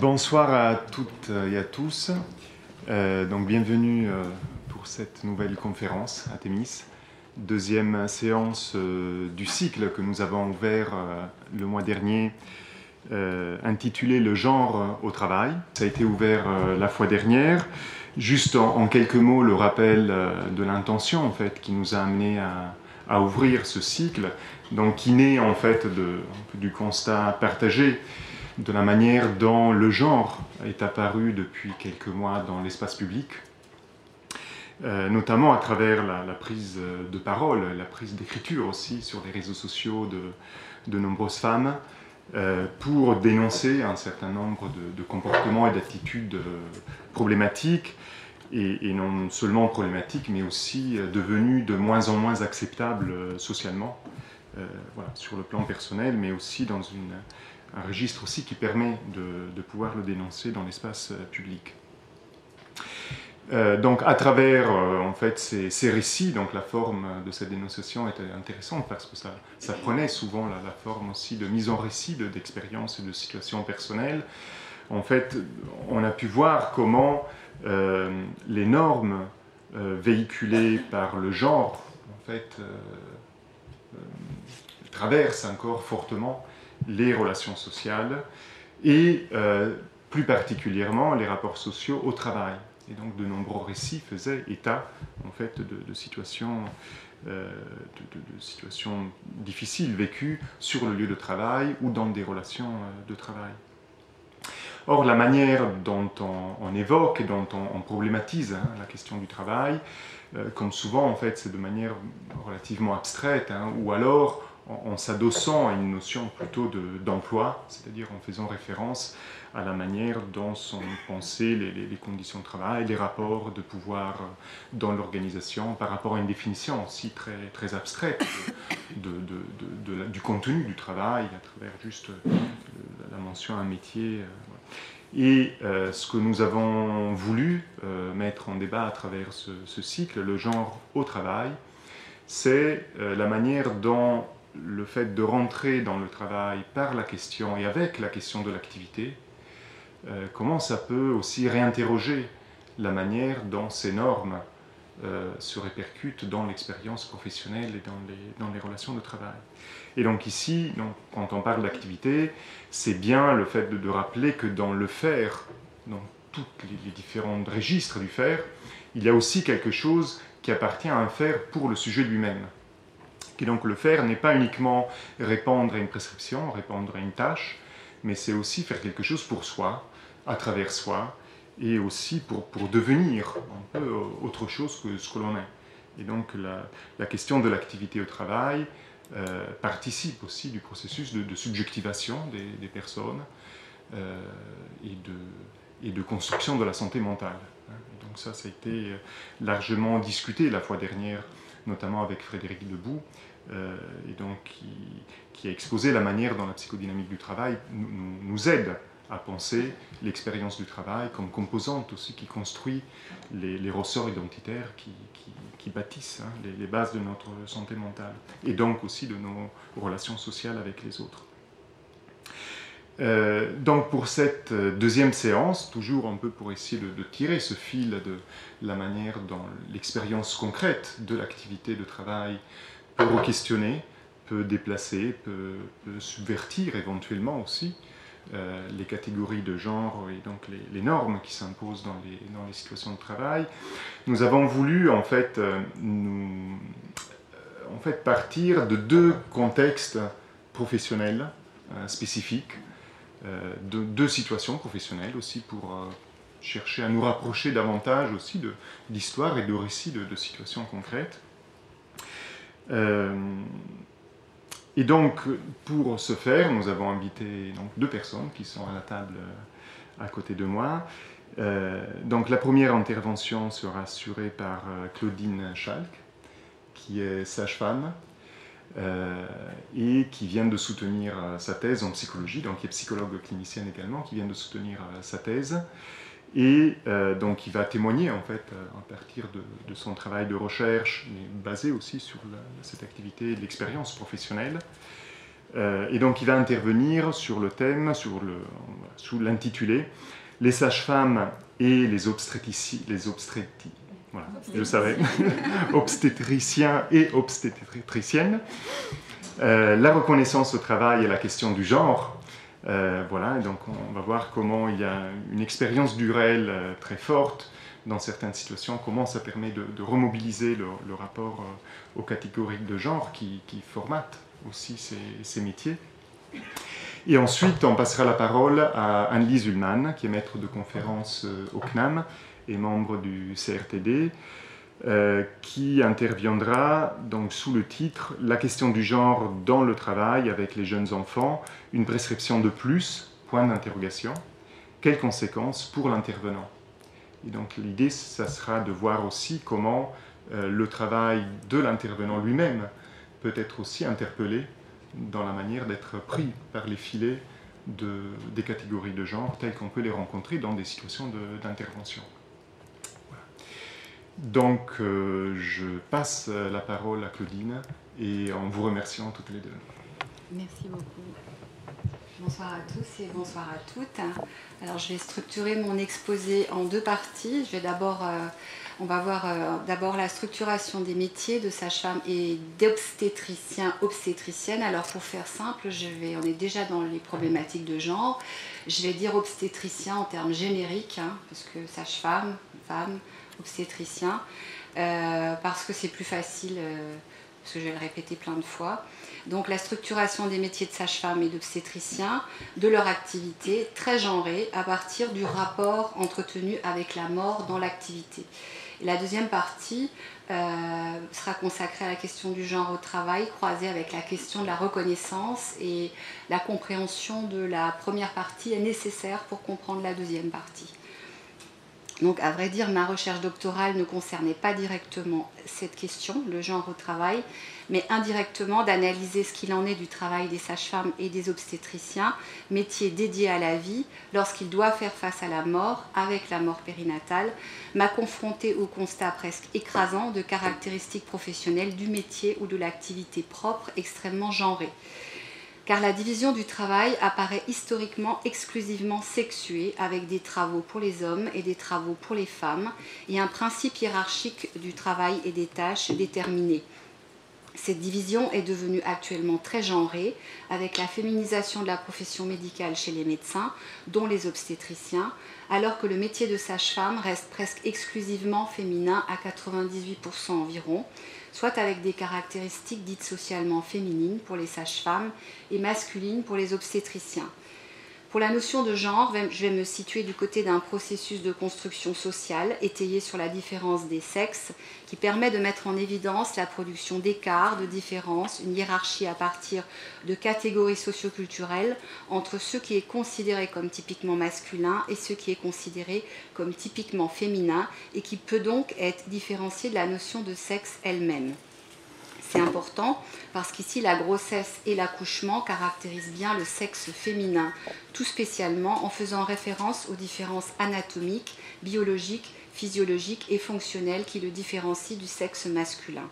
Bonsoir à toutes et à tous. Euh, donc bienvenue euh, pour cette nouvelle conférence à Thémis, deuxième séance euh, du cycle que nous avons ouvert le mois dernier, intitulé Le genre au travail. Ça a été ouvert la fois dernière. Juste en, quelques mots, le rappel de l'intention en fait qui nous a amené à, ouvrir ce cycle, donc qui naît en fait du constat partagé de la manière dont le genre est apparu depuis quelques mois dans l'espace public, euh, notamment à travers la, prise de parole, la prise d'écriture aussi sur les réseaux sociaux de, de nombreuses femmes, euh, pour dénoncer un certain nombre de, comportements et d'attitudes euh, problématiques, et, non seulement problématiques, mais aussi devenus de moins en moins acceptables socialement, sur le plan personnel, mais aussi dans une un registre aussi qui permet de, pouvoir le dénoncer dans l'espace euh, public. Euh, donc à travers euh, en fait ces, récits, donc la forme de cette dénonciation était intéressante parce que ça, prenait souvent la, forme aussi de mise en récit d'expériences et de situations personnelles. En fait, on a pu voir comment les normes véhiculées par le genre, traversent encore fortement les relations sociales et euh, plus particulièrement les rapports sociaux au travail. Et donc de nombreux récits faisaient état en fait de, situations, euh, de, situations difficiles vécues sur le lieu de travail ou dans des relations euh, de travail. Or, la manière dont on, évoque et dont on, problématise hein, la question du travail, comme souvent en fait, c'est de manière relativement abstraite, hein, ou alors en, s'adossant à une notion plutôt d'emploi, c'est-à-dire en faisant référence à la manière dont sont pensées les, conditions de travail, les rapports de pouvoir dans l'organisation par rapport à une définition aussi très, très abstraite de, du contenu du travail à travers juste la mention un métier. Euh, Et euh, ce que nous avons voulu euh, mettre en débat à travers ce, cycle, le genre au travail, c'est la manière dont le fait de rentrer dans le travail par la question et avec la question de l'activité, euh, comment ça peut aussi réinterroger la manière dont ces normes euh, se répercutent dans l'expérience professionnelle et dans les, relations de travail. Et donc ici, quand on parle d'activité, c'est bien le fait de, rappeler que dans le faire, dans tous les, les différents registres du faire, il y a aussi quelque chose qui appartient à un faire pour le sujet lui-même. Et donc le faire n'est pas uniquement répondre à une prescription, répondre à une tâche, mais c'est aussi faire quelque chose pour soi, à travers soi, et aussi pour, pour devenir un peu autre chose que ce que l'on est. Et donc la, question de l'activité au travail euh, participe aussi du processus de, subjectivation des, personnes euh, et, de, et de construction de la santé mentale. donc ça, ça a été largement discuté la fois dernière, notamment avec Frédéric Debout, et donc qui, a exposé la manière dont la psychodynamique du travail nous, aide à penser l'expérience du travail comme composante aussi qui construit les, ressorts identitaires qui, bâtissent hein, les, bases de notre santé mentale et donc aussi de nos relations sociales avec les autres. Euh, donc pour cette deuxième séance, toujours un peu pour essayer de, de tirer ce fil de la manière dont l'expérience concrète de l'activité de travail peut re-questionner, peut déplacer, peut, subvertir éventuellement aussi euh, les catégories de genre et donc les, normes qui s'imposent dans les, situations de travail. Nous avons voulu en fait, euh, euh, partir de deux contextes professionnels spécifiques, de deux situations professionnelles aussi pour chercher à nous rapprocher davantage aussi d'histoires et de récits de, de situations concrètes. Euh, et donc, pour ce faire, nous avons invité donc, deux personnes qui sont à la table euh, à côté de moi. Euh, donc, la première intervention sera assurée par Claudine Schalk, qui est sage-femme et qui vient de soutenir sa thèse en psychologie, donc qui est psychologue clinicienne également, qui vient de soutenir sa thèse. Et euh, donc il va témoigner en fait euh, à partir de, son travail de recherche, mais basé aussi sur cette activité de l'expérience professionnelle, et donc il va intervenir sur le thème, sur le, sous l'intitulé Les sages-femmes et les obstétriciens, les obstétrici, voilà, je savais, obstétriciens et obstétriciennes, la reconnaissance au travail et la question du genre, euh, voilà, donc on va voir comment il y a une expérience du réel euh, très forte dans certaines situations, comment ça permet de, remobiliser le, rapport euh, aux catégories de genre qui, formatent aussi ces, métiers. Et ensuite, on passera la parole à Anne-Lise Ullmann, qui est maître de conférence au CNAM et membre du CRTD, euh, qui interviendra donc sous le titre La question du genre dans le travail avec les jeunes enfants, une prescription de plus, point d'interrogation. Quelles conséquences pour l'intervenant? Et donc l'idée, ça sera de voir aussi comment euh, le travail de l'intervenant lui-même peut être aussi interpellé dans la manière d'être pris par les filets de, des catégories de genre telles qu'on peut les rencontrer dans des situations d'intervention. Donc, euh, je passe la parole à Claudine et en vous remerciant toutes les deux. Merci beaucoup. Bonsoir à tous et bonsoir à toutes. Alors, je vais structurer mon exposé en deux parties. Je vais d'abord, euh, on va voir euh, d'abord la structuration des métiers de sage-femme et d'obstétricien, obstétricienne. Alors, pour faire simple, je vais, on est déjà dans les problématiques de genre. Je vais dire obstétricien en termes génériques, hein, parce que sage-femme, femme, obstétricien, euh, parce que c'est plus facile, euh, parce que je vais le répéter plein de fois. Donc la structuration des métiers de sage-femme et d'obstétricien, de leur activité, très genrée, à partir du rapport entretenu avec la mort dans l'activité. la deuxième partie euh, sera consacrée à la question du genre au travail, croisée avec la question de la reconnaissance et la compréhension de la première partie est nécessaire pour comprendre la deuxième partie. Donc, à vrai dire, ma recherche doctorale ne concernait pas directement cette question, le genre au travail, mais indirectement d'analyser ce qu'il en est du travail des sages-femmes et des obstétriciens, métier dédié à la vie, lorsqu'ils doivent faire face à la mort, avec la mort périnatale, m'a confronté au constat presque écrasant de caractéristiques professionnelles du métier ou de l'activité propre extrêmement genrée car la division du travail apparaît historiquement exclusivement sexuée avec des travaux pour les hommes et des travaux pour les femmes et un principe hiérarchique du travail et des tâches déterminées. Cette division est devenue actuellement très genrée, avec la féminisation de la profession médicale chez les médecins, dont les obstétriciens, alors que le métier de sage-femme reste presque exclusivement féminin à 98% environ, soit avec des caractéristiques dites socialement féminines pour les sages-femmes et masculines pour les obstétriciens. Pour la notion de genre, je vais me situer du côté d'un processus de construction sociale étayé sur la différence des sexes qui permet de mettre en évidence la production d'écarts, de différences, une hiérarchie à partir de catégories socioculturelles entre ce qui est considéré comme typiquement masculin et ce qui est considéré comme typiquement féminin et qui peut donc être différencié de la notion de sexe elle-même. C'est important parce qu'ici la grossesse et l'accouchement caractérisent bien le sexe féminin, tout spécialement en faisant référence aux différences anatomiques, biologiques, physiologiques et fonctionnelles qui le différencient du sexe masculin.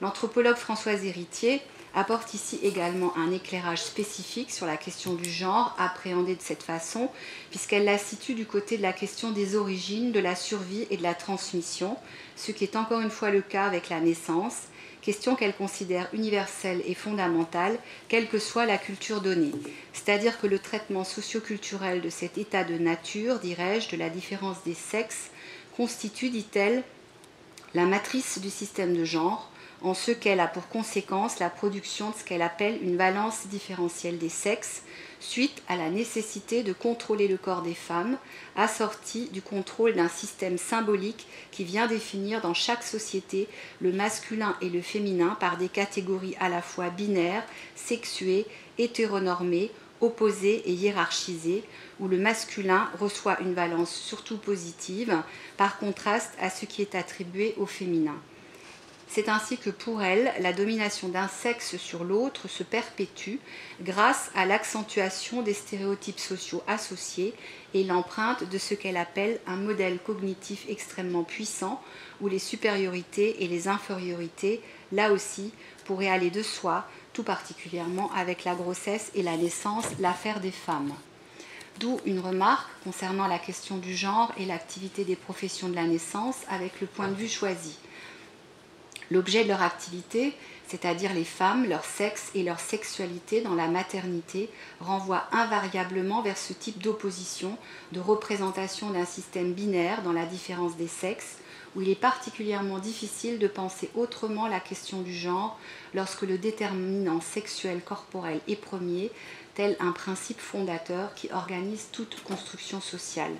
L'anthropologue Françoise Héritier apporte ici également un éclairage spécifique sur la question du genre appréhendée de cette façon, puisqu'elle la situe du côté de la question des origines, de la survie et de la transmission, ce qui est encore une fois le cas avec la naissance, question qu'elle considère universelle et fondamentale, quelle que soit la culture donnée. C'est-à-dire que le traitement socioculturel de cet état de nature, dirais-je, de la différence des sexes, constitue, dit-elle, la matrice du système de genre, en ce qu'elle a pour conséquence la production de ce qu'elle appelle une valence différentielle des sexes, suite à la nécessité de contrôler le corps des femmes, assorti du contrôle d'un système symbolique qui vient définir dans chaque société le masculin et le féminin par des catégories à la fois binaires, sexuées, hétéronormées, opposées et hiérarchisées, où le masculin reçoit une valence surtout positive, par contraste à ce qui est attribué au féminin. C'est ainsi que pour elle, la domination d'un sexe sur l'autre se perpétue grâce à l'accentuation des stéréotypes sociaux associés et l'empreinte de ce qu'elle appelle un modèle cognitif extrêmement puissant où les supériorités et les infériorités, là aussi, pourraient aller de soi tout particulièrement avec la grossesse et la naissance, l'affaire des femmes. D'où une remarque concernant la question du genre et l'activité des professions de la naissance avec le point de vue choisi. L'objet de leur activité, c'est-à-dire les femmes, leur sexe et leur sexualité dans la maternité, renvoie invariablement vers ce type d'opposition, de représentation d'un système binaire dans la différence des sexes, où il est particulièrement difficile de penser autrement la question du genre lorsque le déterminant sexuel corporel est premier, tel un principe fondateur qui organise toute construction sociale.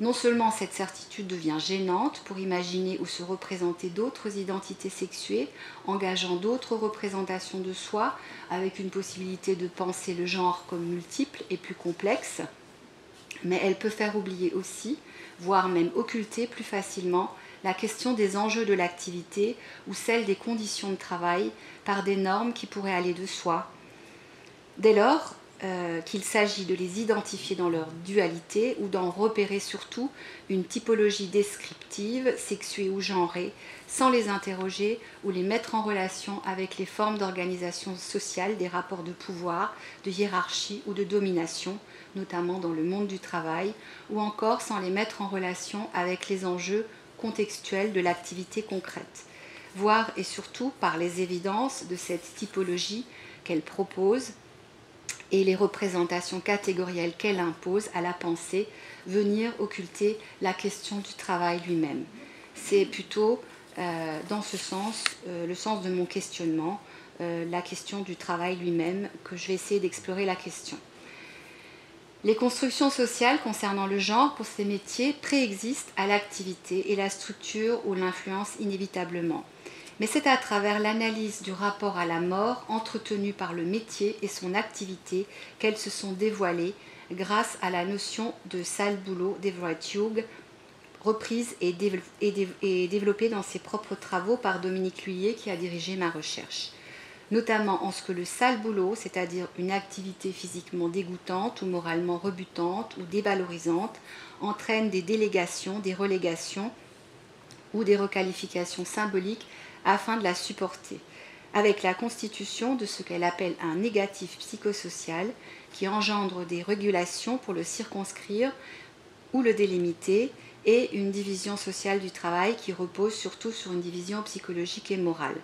Non seulement cette certitude devient gênante pour imaginer ou se représenter d'autres identités sexuées, engageant d'autres représentations de soi, avec une possibilité de penser le genre comme multiple et plus complexe, mais elle peut faire oublier aussi voire même occulter plus facilement la question des enjeux de l'activité ou celle des conditions de travail par des normes qui pourraient aller de soi. Dès lors euh, qu'il s'agit de les identifier dans leur dualité ou d'en repérer surtout une typologie descriptive, sexuée ou genrée, sans les interroger ou les mettre en relation avec les formes d'organisation sociale des rapports de pouvoir, de hiérarchie ou de domination, notamment dans le monde du travail, ou encore sans les mettre en relation avec les enjeux contextuels de l'activité concrète, voire et surtout par les évidences de cette typologie qu'elle propose et les représentations catégorielles qu'elle impose à la pensée, venir occulter la question du travail lui-même. C'est plutôt euh, dans ce sens euh, le sens de mon questionnement, euh, la question du travail lui-même, que je vais essayer d'explorer la question. Les constructions sociales concernant le genre pour ces métiers préexistent à l'activité et la structure ou l'influence inévitablement. Mais c'est à travers l'analyse du rapport à la mort entretenu par le métier et son activité qu'elles se sont dévoilées grâce à la notion de sale boulot d'Everett Hughes, reprise et, développée dans ses propres travaux par Dominique Lhuillier qui a dirigé ma recherche. Notamment en ce que le sale boulot, c'est-à-dire une activité physiquement dégoûtante ou moralement rebutante ou dévalorisante, entraîne des délégations, des relégations ou des requalifications symboliques afin de la supporter, avec la constitution de ce qu'elle appelle un négatif psychosocial qui engendre des régulations pour le circonscrire ou le délimiter, et une division sociale du travail qui repose surtout sur une division psychologique et morale.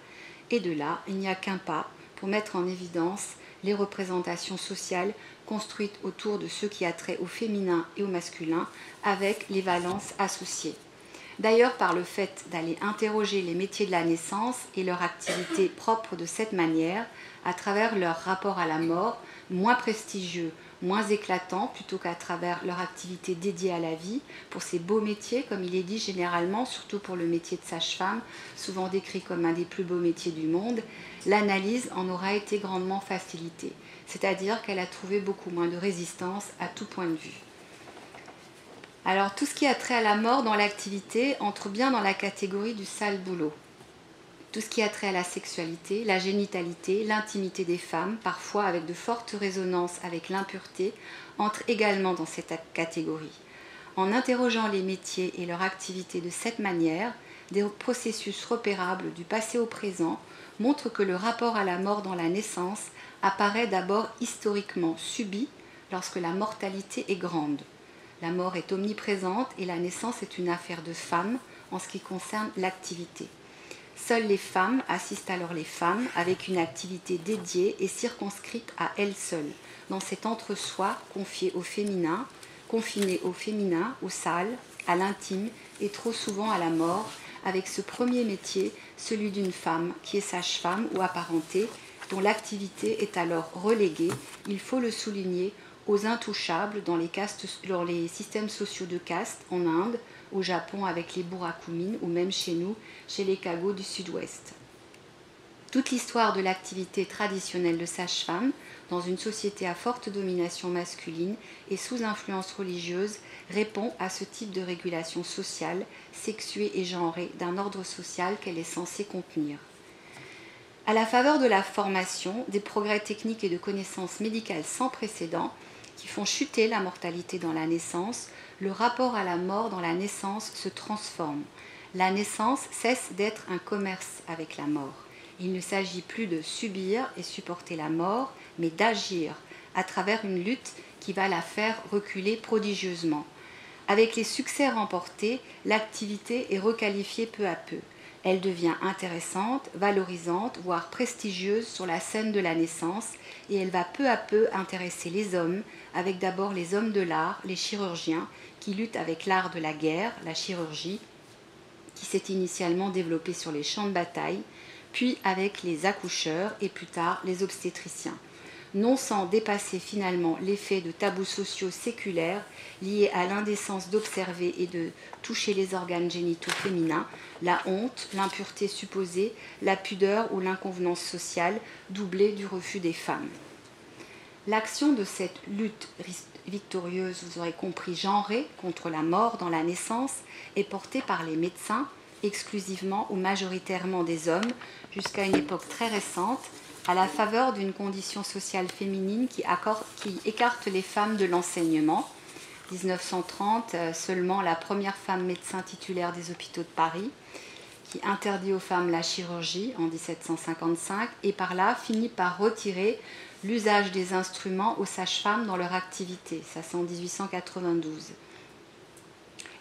Et de là, il n'y a qu'un pas pour mettre en évidence les représentations sociales construites autour de ce qui a trait au féminin et au masculin, avec les valences associées. D'ailleurs, par le fait d'aller interroger les métiers de la naissance et leur activité propre de cette manière, à travers leur rapport à la mort, moins prestigieux, moins éclatants plutôt qu'à travers leur activité dédiée à la vie, pour ces beaux métiers, comme il est dit généralement, surtout pour le métier de sage-femme, souvent décrit comme un des plus beaux métiers du monde, l'analyse en aura été grandement facilitée, c'est-à-dire qu'elle a trouvé beaucoup moins de résistance à tout point de vue. Alors tout ce qui a trait à la mort dans l'activité entre bien dans la catégorie du sale boulot tout ce qui a trait à la sexualité, la génitalité, l'intimité des femmes, parfois avec de fortes résonances avec l'impureté, entre également dans cette catégorie. En interrogeant les métiers et leur activité de cette manière, des processus repérables du passé au présent montrent que le rapport à la mort dans la naissance apparaît d'abord historiquement subi lorsque la mortalité est grande. La mort est omniprésente et la naissance est une affaire de femmes en ce qui concerne l'activité. Seules les femmes assistent alors les femmes avec une activité dédiée et circonscrite à elles seules, dans cet entre-soi confié au féminin, confiné au féminin, au sale, à l'intime et trop souvent à la mort, avec ce premier métier, celui d'une femme qui est sage-femme ou apparentée, dont l'activité est alors reléguée, il faut le souligner, aux intouchables dans les, castes, les systèmes sociaux de caste en Inde, au Japon avec les Burakumines ou même chez nous, chez les Kago du sud-ouest. Toute l'histoire de l'activité traditionnelle de sage-femme dans une société à forte domination masculine et sous influence religieuse répond à ce type de régulation sociale, sexuée et genrée d'un ordre social qu'elle est censée contenir. À la faveur de la formation, des progrès techniques et de connaissances médicales sans précédent qui font chuter la mortalité dans la naissance, le rapport à la mort dans la naissance se transforme. La naissance cesse d'être un commerce avec la mort. Il ne s'agit plus de subir et supporter la mort, mais d'agir à travers une lutte qui va la faire reculer prodigieusement. Avec les succès remportés, l'activité est requalifiée peu à peu. Elle devient intéressante, valorisante, voire prestigieuse sur la scène de la naissance et elle va peu à peu intéresser les hommes, avec d'abord les hommes de l'art, les chirurgiens, qui luttent avec l'art de la guerre, la chirurgie, qui s'est initialement développée sur les champs de bataille, puis avec les accoucheurs et plus tard les obstétriciens non sans dépasser finalement l'effet de tabous sociaux séculaires liés à l'indécence d'observer et de toucher les organes génitaux féminins, la honte, l'impureté supposée, la pudeur ou l'inconvenance sociale, doublée du refus des femmes. L'action de cette lutte victorieuse, vous aurez compris, genrée contre la mort dans la naissance, est portée par les médecins, exclusivement ou majoritairement des hommes, jusqu'à une époque très récente, à la faveur d'une condition sociale féminine qui, écarte les femmes de l'enseignement. 1930, euh, seulement la première femme médecin titulaire des hôpitaux de Paris, qui interdit aux femmes la chirurgie en 1755 et par là finit par retirer l'usage des instruments aux sages-femmes dans leur activité. Ça c'est en 1892.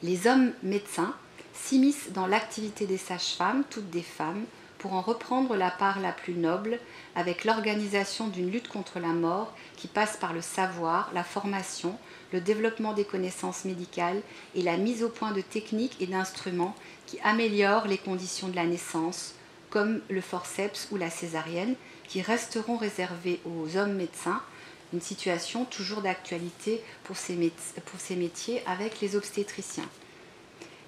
Les hommes médecins s'immiscent dans l'activité des sages-femmes, toutes des femmes, pour en reprendre la part la plus noble avec l'organisation d'une lutte contre la mort qui passe par le savoir, la formation, le développement des connaissances médicales et la mise au point de techniques et d'instruments qui améliorent les conditions de la naissance, comme le forceps ou la césarienne, qui resteront réservés aux hommes médecins, une situation toujours d'actualité pour ces, métiers avec les obstétriciens.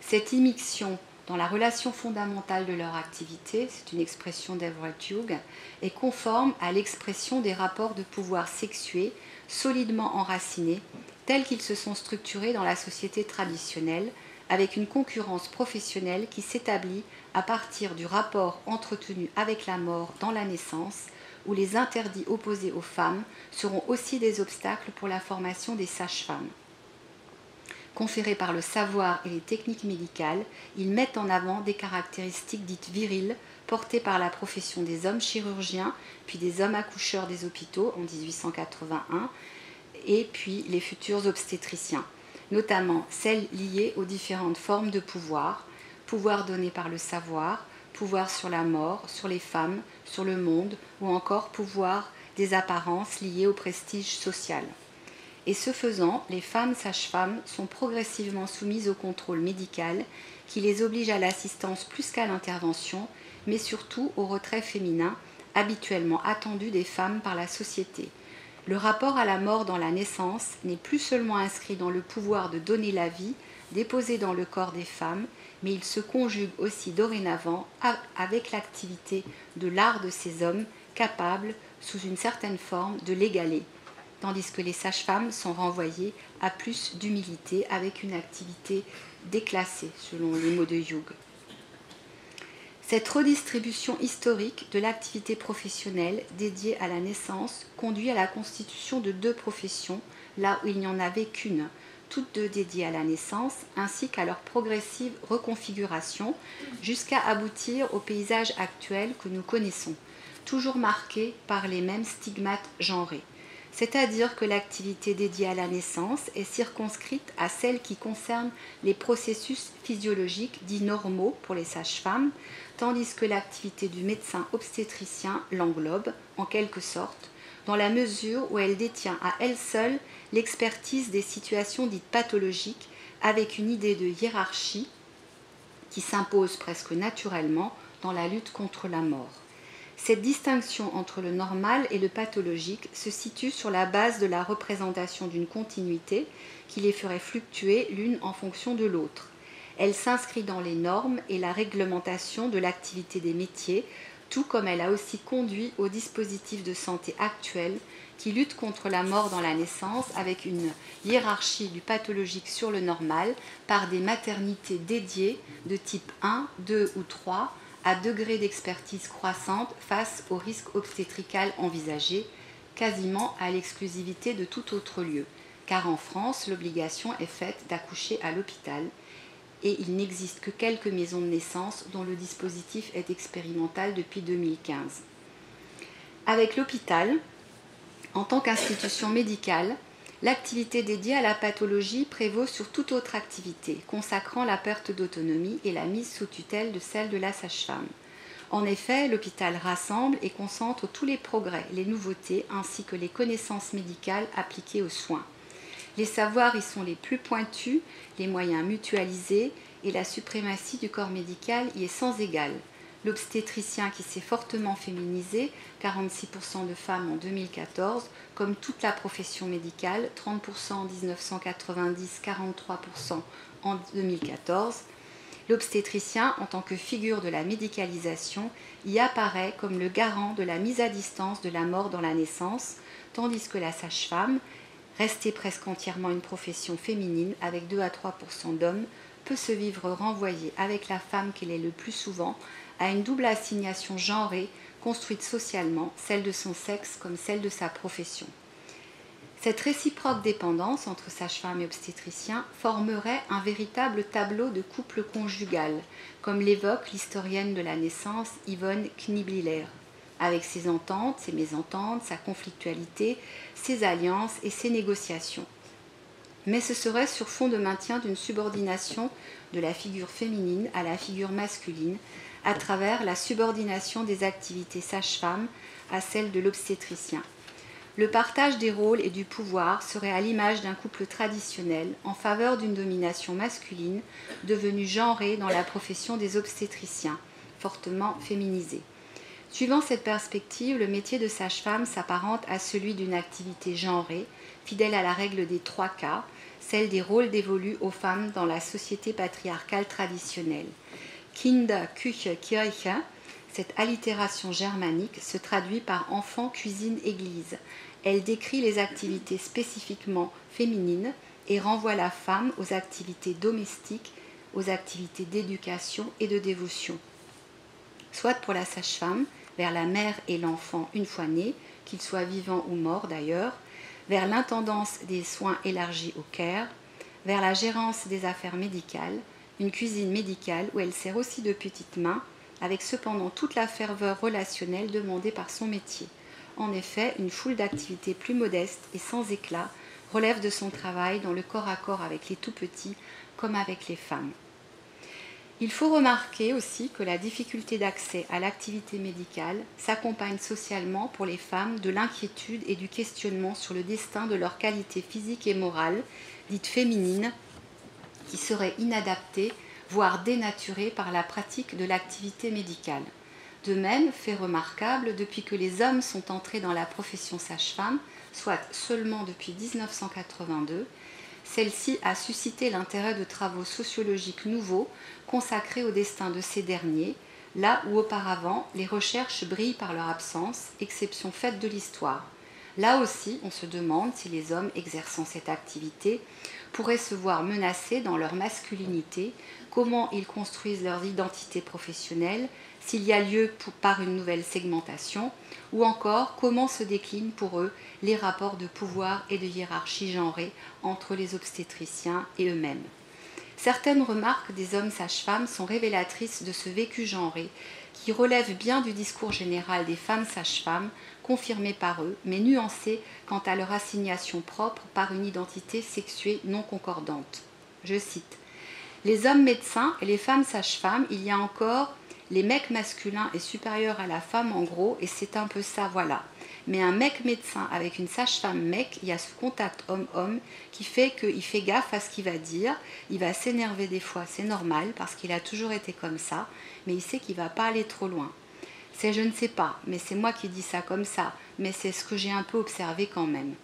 Cette immixtion dans la relation fondamentale de leur activité, c'est une expression d'Everett Hughes, est conforme à l'expression des rapports de pouvoir sexués solidement enracinés, tels qu'ils se sont structurés dans la société traditionnelle, avec une concurrence professionnelle qui s'établit à partir du rapport entretenu avec la mort dans la naissance, où les interdits opposés aux femmes seront aussi des obstacles pour la formation des sages-femmes conférés par le savoir et les techniques médicales, ils mettent en avant des caractéristiques dites viriles portées par la profession des hommes chirurgiens, puis des hommes accoucheurs des hôpitaux en 1881, et puis les futurs obstétriciens, notamment celles liées aux différentes formes de pouvoir, pouvoir donné par le savoir, pouvoir sur la mort, sur les femmes, sur le monde, ou encore pouvoir des apparences liées au prestige social et ce faisant, les femmes sages-femmes sont progressivement soumises au contrôle médical qui les oblige à l'assistance plus qu'à l'intervention, mais surtout au retrait féminin habituellement attendu des femmes par la société. Le rapport à la mort dans la naissance n'est plus seulement inscrit dans le pouvoir de donner la vie, déposé dans le corps des femmes, mais il se conjugue aussi dorénavant avec l'activité de l'art de ces hommes capables, sous une certaine forme, de l'égaler tandis que les sages-femmes sont renvoyées à plus d'humilité avec une activité déclassée, selon les mots de Hughes. Cette redistribution historique de l'activité professionnelle dédiée à la naissance conduit à la constitution de deux professions, là où il n'y en avait qu'une, toutes deux dédiées à la naissance, ainsi qu'à leur progressive reconfiguration, jusqu'à aboutir au paysage actuel que nous connaissons, toujours marqué par les mêmes stigmates genrés c'est-à-dire que l'activité dédiée à la naissance est circonscrite à celle qui concerne les processus physiologiques dits normaux pour les sages-femmes, tandis que l'activité du médecin obstétricien l'englobe, en quelque sorte, dans la mesure où elle détient à elle seule l'expertise des situations dites pathologiques avec une idée de hiérarchie qui s'impose presque naturellement dans la lutte contre la mort. Cette distinction entre le normal et le pathologique se situe sur la base de la représentation d'une continuité qui les ferait fluctuer l'une en fonction de l'autre. Elle s'inscrit dans les normes et la réglementation de l'activité des métiers, tout comme elle a aussi conduit au dispositif de santé actuel qui lutte contre la mort dans la naissance avec une hiérarchie du pathologique sur le normal par des maternités dédiées de type 1, 2 ou 3 à degré d'expertise croissante face au risque obstétrical envisagé, quasiment à l'exclusivité de tout autre lieu, car en France, l'obligation est faite d'accoucher à l'hôpital et il n'existe que quelques maisons de naissance dont le dispositif est expérimental depuis 2015. Avec l'hôpital, en tant qu'institution médicale, l'activité dédiée à la pathologie prévaut sur toute autre activité, consacrant la perte d'autonomie et la mise sous tutelle de celle de la sage-femme. En effet, l'hôpital rassemble et concentre tous les progrès, les nouveautés ainsi que les connaissances médicales appliquées aux soins. Les savoirs y sont les plus pointus, les moyens mutualisés et la suprématie du corps médical y est sans égal. L'obstétricien qui s'est fortement féminisé, 46% de femmes en 2014, comme toute la profession médicale, 30% en 1990, 43% en 2014. L'obstétricien, en tant que figure de la médicalisation, y apparaît comme le garant de la mise à distance de la mort dans la naissance, tandis que la sage-femme, restée presque entièrement une profession féminine avec 2 à 3% d'hommes, peut se vivre renvoyée avec la femme qu'elle est le plus souvent à une double assignation genrée construite socialement, celle de son sexe comme celle de sa profession. Cette réciproque dépendance entre sage-femme et obstétricien formerait un véritable tableau de couple conjugal, comme l'évoque l'historienne de la naissance Yvonne Knibliller, avec ses ententes, ses mésententes, sa conflictualité, ses alliances et ses négociations. Mais ce serait sur fond de maintien d'une subordination de la figure féminine à la figure masculine, à travers la subordination des activités sage-femme à celle de l'obstétricien. Le partage des rôles et du pouvoir serait à l'image d'un couple traditionnel en faveur d'une domination masculine devenue genrée dans la profession des obstétriciens, fortement féminisée. Suivant cette perspective, le métier de sage-femme s'apparente à celui d'une activité genrée, fidèle à la règle des trois cas, celle des rôles dévolus aux femmes dans la société patriarcale traditionnelle. Kinder, Küche, Kirche, cette allitération germanique se traduit par enfant, cuisine, église. Elle décrit les activités spécifiquement féminines et renvoie la femme aux activités domestiques, aux activités d'éducation et de dévotion. Soit pour la sage-femme, vers la mère et l'enfant une fois né, qu'il soit vivant ou mort d'ailleurs, vers l'intendance des soins élargis au Caire, vers la gérance des affaires médicales, une cuisine médicale où elle sert aussi de petite main, avec cependant toute la ferveur relationnelle demandée par son métier. En effet, une foule d'activités plus modestes et sans éclat relève de son travail dans le corps à corps avec les tout petits comme avec les femmes. Il faut remarquer aussi que la difficulté d'accès à l'activité médicale s'accompagne socialement pour les femmes de l'inquiétude et du questionnement sur le destin de leur qualité physique et morale, dite féminine, qui inadaptée, voire dénaturée par la pratique de l'activité médicale. De même, fait remarquable, depuis que les hommes sont entrés dans la profession sage-femme, soit seulement depuis 1982, celle-ci a suscité l'intérêt de travaux sociologiques nouveaux consacrés au destin de ces derniers, là où auparavant les recherches brillent par leur absence, exception faite de l'histoire. Là aussi, on se demande si les hommes exerçant cette activité pourraient se voir menacés dans leur masculinité, comment ils construisent leur identité professionnelle, s'il y a lieu par une nouvelle segmentation, ou encore comment se déclinent pour eux les rapports de pouvoir et de hiérarchie genrée entre les obstétriciens et eux-mêmes. Certaines remarques des hommes sages-femmes sont révélatrices de ce vécu genré qui relève bien du discours général des femmes sages-femmes confirmé par eux, mais nuancé quant à leur assignation propre par une identité sexuée non concordante. Je cite Les hommes médecins et les femmes sages-femmes, il y a encore les mecs masculins est supérieur à la femme en gros, et c'est un peu ça, voilà. Mais un mec médecin avec une sage-femme mec, il y a ce contact homme-homme qui fait qu'il fait gaffe à ce qu'il va dire. Il va s'énerver des fois, c'est normal parce qu'il a toujours été comme ça, mais il sait qu'il va pas aller trop loin. C'est je ne sais pas, mais c'est moi qui dis ça comme ça, mais c'est ce que j'ai un peu observé quand même.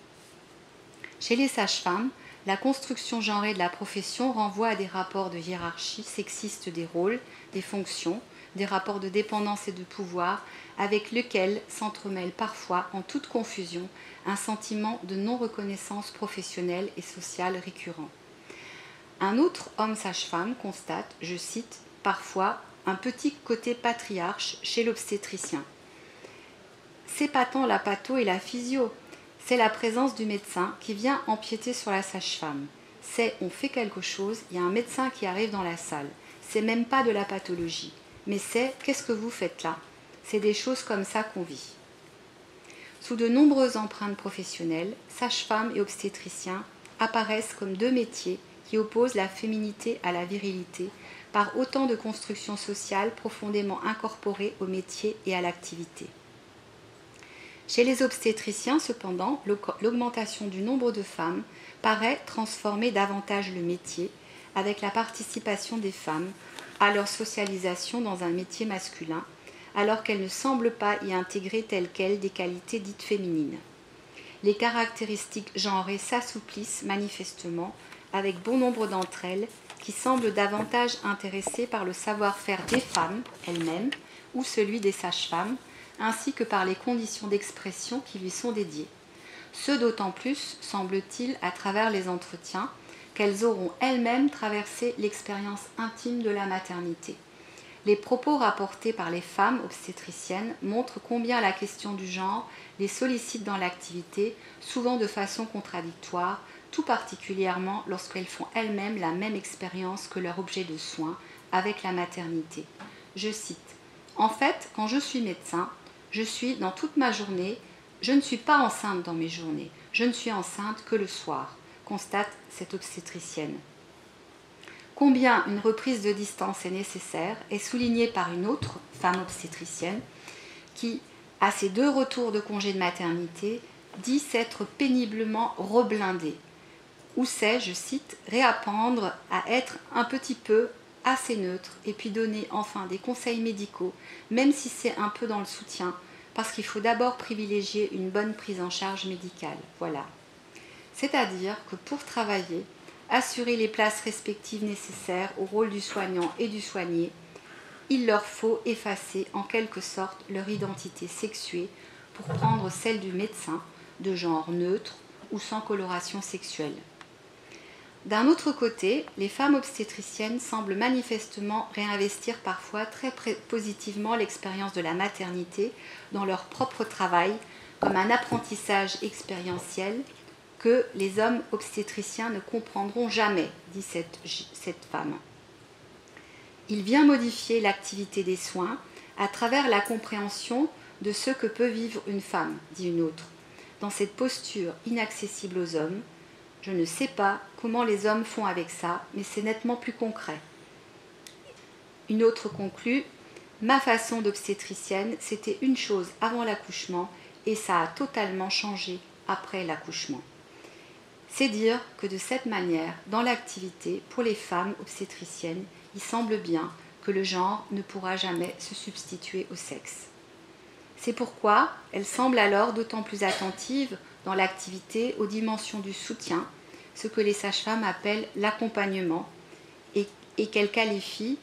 Chez les sages-femmes, la construction genrée de la profession renvoie à des rapports de hiérarchie sexiste des rôles, des fonctions, des rapports de dépendance et de pouvoir avec lesquels s'entremêle parfois en toute confusion un sentiment de non-reconnaissance professionnelle et sociale récurrent. Un autre homme sage-femme constate, je cite, parfois un petit côté patriarche chez l'obstétricien. C'est pas tant la patho et la physio, c'est la présence du médecin qui vient empiéter sur la sage-femme. c'est on fait quelque chose, il y a un médecin qui arrive dans la salle. C'est même pas de la pathologie, mais c'est qu'est-ce que vous faites là? C'est des choses comme ça qu'on vit. Sous de nombreuses empreintes professionnelles, sages-femmes et obstétriciens apparaissent comme deux métiers qui opposent la féminité à la virilité par autant de constructions sociales profondément incorporées au métier et à l'activité. Chez les obstétriciens, cependant, l'augmentation du nombre de femmes paraît transformer davantage le métier avec la participation des femmes à leur socialisation dans un métier masculin, alors qu'elles ne semblent pas y intégrer telles quelles des qualités dites féminines. Les caractéristiques genrées s'assouplissent manifestement avec bon nombre d'entre elles qui semblent davantage intéressées par le savoir-faire des femmes elles-mêmes ou celui des sages-femmes, ainsi que par les conditions d'expression qui lui sont dédiées. Ce d'autant plus, semble-t-il, à travers les entretiens, qu'elles auront elles-mêmes traversé l'expérience intime de la maternité. Les propos rapportés par les femmes obstétriciennes montrent combien la question du genre les sollicite dans l'activité, souvent de façon contradictoire, tout particulièrement lorsqu'elles font elles-mêmes la même expérience que leur objet de soin avec la maternité. Je cite En fait, quand je suis médecin, je suis dans toute ma journée, je ne suis pas enceinte dans mes journées, je ne suis enceinte que le soir, constate cette obstétricienne. Combien une reprise de distance est nécessaire est soulignée par une autre femme obstétricienne qui, à ses deux retours de congé de maternité, dit s'être péniblement reblindée ou c'est, je cite, réapprendre à être un petit peu assez neutre et puis donner enfin des conseils médicaux, même si c'est un peu dans le soutien, parce qu'il faut d'abord privilégier une bonne prise en charge médicale. Voilà. C'est-à-dire que pour travailler, assurer les places respectives nécessaires au rôle du soignant et du soigné, il leur faut effacer en quelque sorte leur identité sexuée pour prendre celle du médecin de genre neutre ou sans coloration sexuelle. D'un autre côté, les femmes obstétriciennes semblent manifestement réinvestir parfois très positivement l'expérience de la maternité dans leur propre travail comme un apprentissage expérientiel que les hommes obstétriciens ne comprendront jamais, dit cette, femme. Il vient modifier l'activité des soins à travers la compréhension de ce que peut vivre une femme, dit une autre, dans cette posture inaccessible aux hommes, je ne sais pas comment les hommes font avec ça, mais c'est nettement plus concret. Une autre conclut, ma façon d'obstétricienne, c'était une chose avant l'accouchement et ça a totalement changé après l'accouchement. C'est dire que de cette manière, dans l'activité, pour les femmes obstétriciennes, il semble bien que le genre ne pourra jamais se substituer au sexe. C'est pourquoi elles semblent alors d'autant plus attentives dans l'activité aux dimensions du soutien, ce que les sages-femmes appellent l'accompagnement et, qu'elles qualifient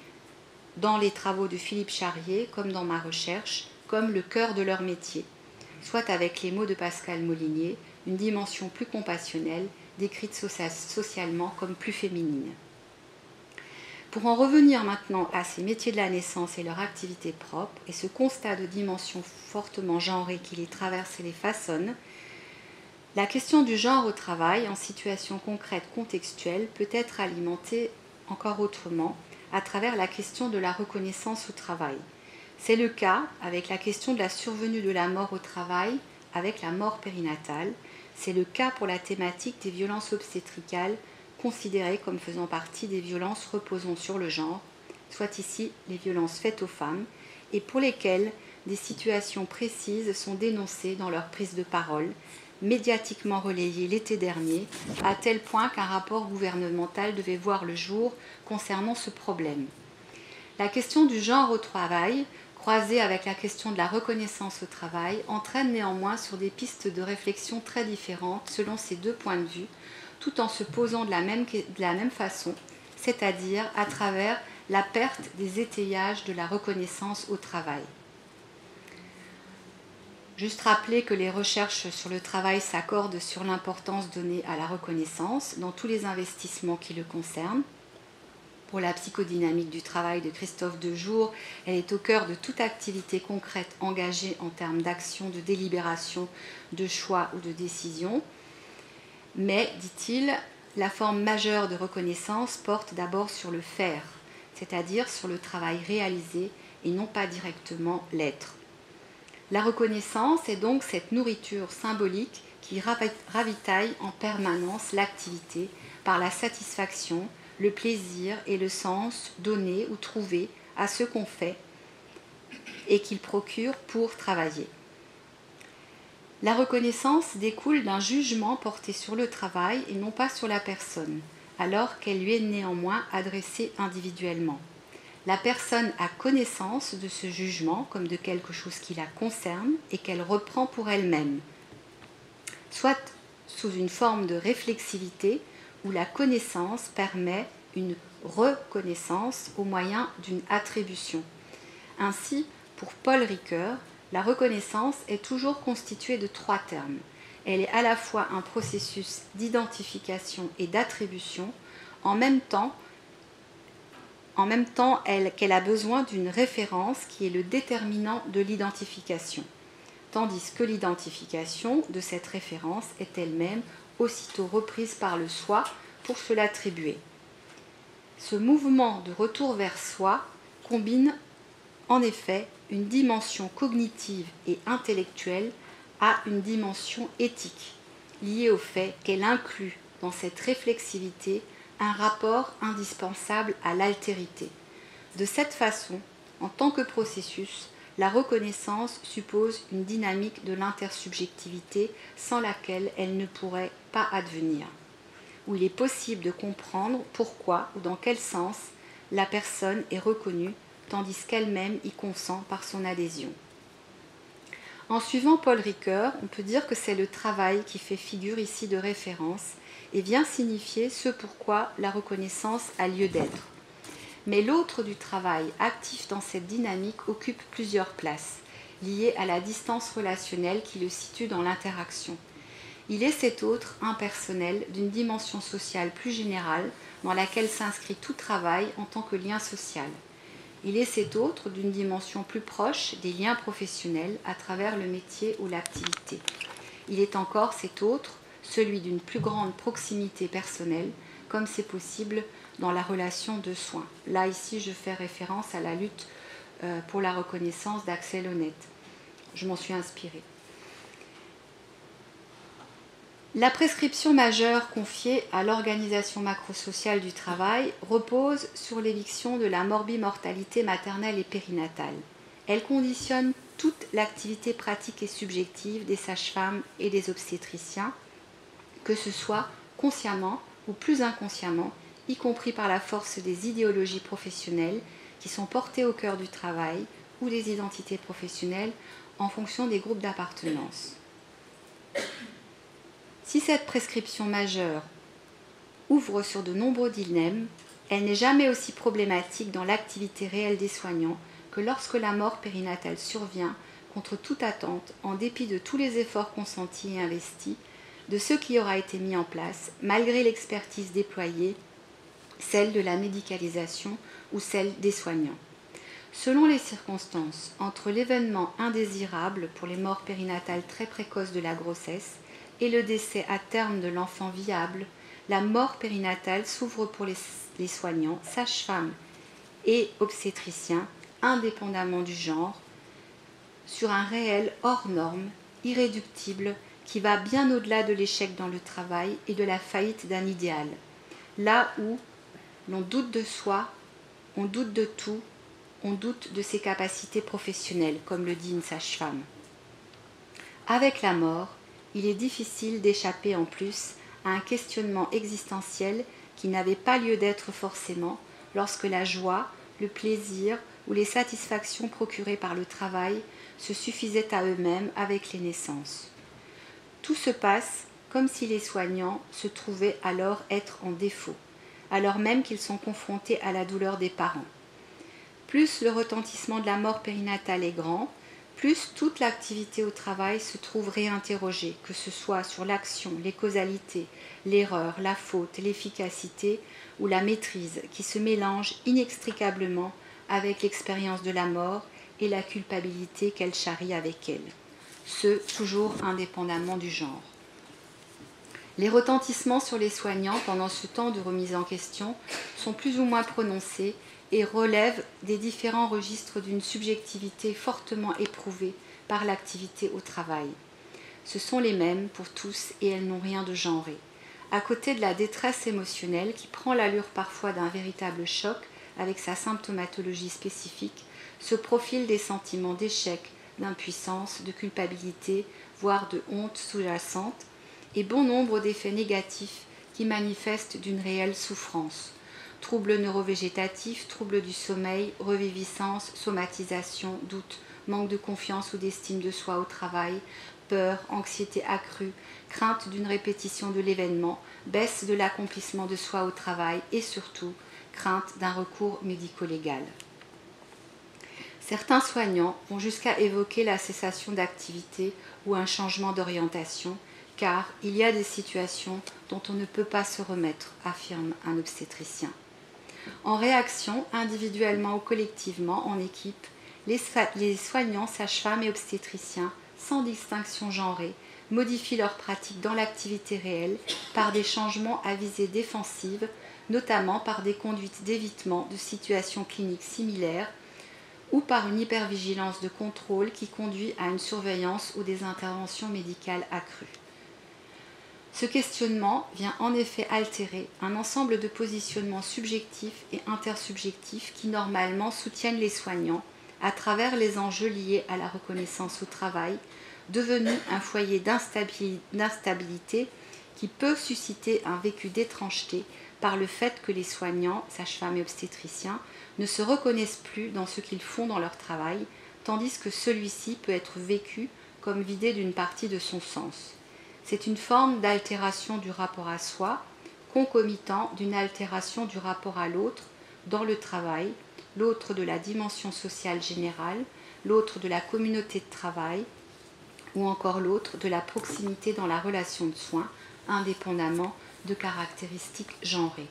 dans les travaux de Philippe Charrier, comme dans ma recherche, comme le cœur de leur métier, soit avec les mots de Pascal Molinier, une dimension plus compassionnelle, décrite socialement comme plus féminine. Pour en revenir maintenant à ces métiers de la naissance et leur activité propre, et ce constat de dimension fortement genrée qui les traverse et les façonne, la question du genre au travail en situation concrète contextuelle peut être alimentée encore autrement à travers la question de la reconnaissance au travail. C'est le cas avec la question de la survenue de la mort au travail avec la mort périnatale. C'est le cas pour la thématique des violences obstétricales considérées comme faisant partie des violences reposant sur le genre, soit ici les violences faites aux femmes, et pour lesquelles des situations précises sont dénoncées dans leur prise de parole, médiatiquement relayé l'été dernier, à tel point qu'un rapport gouvernemental devait voir le jour concernant ce problème. La question du genre au travail, croisée avec la question de la reconnaissance au travail, entraîne néanmoins sur des pistes de réflexion très différentes selon ces deux points de vue, tout en se posant de la même, de la même façon, c'est-à-dire à travers la perte des étayages de la reconnaissance au travail. Juste rappeler que les recherches sur le travail s'accordent sur l'importance donnée à la reconnaissance dans tous les investissements qui le concernent. Pour la psychodynamique du travail de Christophe Dejour, elle est au cœur de toute activité concrète engagée en termes d'action, de délibération, de choix ou de décision. Mais, dit-il, la forme majeure de reconnaissance porte d'abord sur le faire, c'est-à-dire sur le travail réalisé et non pas directement l'être. La reconnaissance est donc cette nourriture symbolique qui ravitaille en permanence l'activité par la satisfaction, le plaisir et le sens donné ou trouvé à ce qu'on fait et qu'il procure pour travailler. La reconnaissance découle d'un jugement porté sur le travail et non pas sur la personne, alors qu'elle lui est néanmoins adressée individuellement. La personne a connaissance de ce jugement comme de quelque chose qui la concerne et qu'elle reprend pour elle-même, soit sous une forme de réflexivité où la connaissance permet une reconnaissance au moyen d'une attribution. Ainsi, pour Paul Ricoeur, la reconnaissance est toujours constituée de trois termes. Elle est à la fois un processus d'identification et d'attribution, en même temps, en même temps qu'elle a besoin d'une référence qui est le déterminant de l'identification, tandis que l'identification de cette référence est elle-même aussitôt reprise par le soi pour se l'attribuer. Ce mouvement de retour vers soi combine en effet une dimension cognitive et intellectuelle à une dimension éthique, liée au fait qu'elle inclut dans cette réflexivité un rapport indispensable à l'altérité. De cette façon, en tant que processus, la reconnaissance suppose une dynamique de l'intersubjectivité sans laquelle elle ne pourrait pas advenir, où il est possible de comprendre pourquoi ou dans quel sens la personne est reconnue tandis qu'elle-même y consent par son adhésion. En suivant Paul Ricoeur, on peut dire que c'est le travail qui fait figure ici de référence et vient signifier ce pourquoi la reconnaissance a lieu d'être. Mais l'autre du travail actif dans cette dynamique occupe plusieurs places, liées à la distance relationnelle qui le situe dans l'interaction. Il est cet autre impersonnel d'une dimension sociale plus générale dans laquelle s'inscrit tout travail en tant que lien social. Il est cet autre d'une dimension plus proche des liens professionnels à travers le métier ou l'activité. Il est encore cet autre, celui d'une plus grande proximité personnelle, comme c'est possible dans la relation de soins. Là, ici, je fais référence à la lutte euh, pour la reconnaissance d'Axel Honnête. Je m'en suis inspirée. La prescription majeure confiée à l'organisation macrosociale du travail repose sur l'éviction de la morbimortalité maternelle et périnatale. Elle conditionne toute l'activité pratique et subjective des sages-femmes et des obstétriciens, que ce soit consciemment ou plus inconsciemment, y compris par la force des idéologies professionnelles qui sont portées au cœur du travail ou des identités professionnelles en fonction des groupes d'appartenance. Si cette prescription majeure ouvre sur de nombreux dilemmes, elle n'est jamais aussi problématique dans l'activité réelle des soignants que lorsque la mort périnatale survient contre toute attente, en dépit de tous les efforts consentis et investis, de ce qui aura été mis en place, malgré l'expertise déployée, celle de la médicalisation ou celle des soignants. Selon les circonstances, entre l'événement indésirable pour les morts périnatales très précoces de la grossesse et le décès à terme de l'enfant viable, la mort périnatale s'ouvre pour les, soignants, sages-femmes et obstétriciens, indépendamment du genre, sur un réel hors norme, irréductible, qui va bien au-delà de l'échec dans le travail et de la faillite d'un idéal. Là où l'on doute de soi, on doute de tout, on doute de ses capacités professionnelles, comme le dit une sage-femme. Avec la mort, il est difficile d'échapper en plus à un questionnement existentiel qui n'avait pas lieu d'être forcément lorsque la joie, le plaisir ou les satisfactions procurées par le travail se suffisaient à eux-mêmes avec les naissances. Tout se passe comme si les soignants se trouvaient alors être en défaut, alors même qu'ils sont confrontés à la douleur des parents. Plus le retentissement de la mort périnatale est grand, plus toute l'activité au travail se trouve réinterrogée, que ce soit sur l'action, les causalités, l'erreur, la faute, l'efficacité ou la maîtrise, qui se mélangent inextricablement avec l'expérience de la mort et la culpabilité qu'elle charrie avec elle, ce toujours indépendamment du genre. Les retentissements sur les soignants pendant ce temps de remise en question sont plus ou moins prononcés et relèvent des différents registres d'une subjectivité fortement éprouvée par l'activité au travail. Ce sont les mêmes pour tous et elles n'ont rien de genré. À côté de la détresse émotionnelle qui prend l'allure parfois d'un véritable choc avec sa symptomatologie spécifique, se profilent des sentiments d'échec, d'impuissance, de culpabilité, voire de honte sous-jacente, et bon nombre d'effets négatifs qui manifestent d'une réelle souffrance. Troubles neurovégétatifs, troubles du sommeil, reviviscence, somatisation, doute, manque de confiance ou d'estime de soi au travail, peur, anxiété accrue, crainte d'une répétition de l'événement, baisse de l'accomplissement de soi au travail et surtout crainte d'un recours médico-légal. Certains soignants vont jusqu'à évoquer la cessation d'activité ou un changement d'orientation, car il y a des situations dont on ne peut pas se remettre, affirme un obstétricien. En réaction, individuellement ou collectivement, en équipe, les, soignants, sages-femmes et obstétriciens, sans distinction genrée, modifient leurs pratiques dans l'activité réelle par des changements à visée défensive, notamment par des conduites d'évitement de situations cliniques similaires ou par une hypervigilance de contrôle qui conduit à une surveillance ou des interventions médicales accrues. Ce questionnement vient en effet altérer un ensemble de positionnements subjectifs et intersubjectifs qui normalement soutiennent les soignants à travers les enjeux liés à la reconnaissance au travail, devenu un foyer d'instabilité qui peut susciter un vécu d'étrangeté par le fait que les soignants, sages-femmes et obstétriciens, ne se reconnaissent plus dans ce qu'ils font dans leur travail, tandis que celui-ci peut être vécu comme vidé d'une partie de son sens. C'est une forme d'altération du rapport à soi, concomitant d'une altération du rapport à l'autre dans le travail, l'autre de la dimension sociale générale, l'autre de la communauté de travail, ou encore l'autre de la proximité dans la relation de soins, indépendamment de caractéristiques genrées.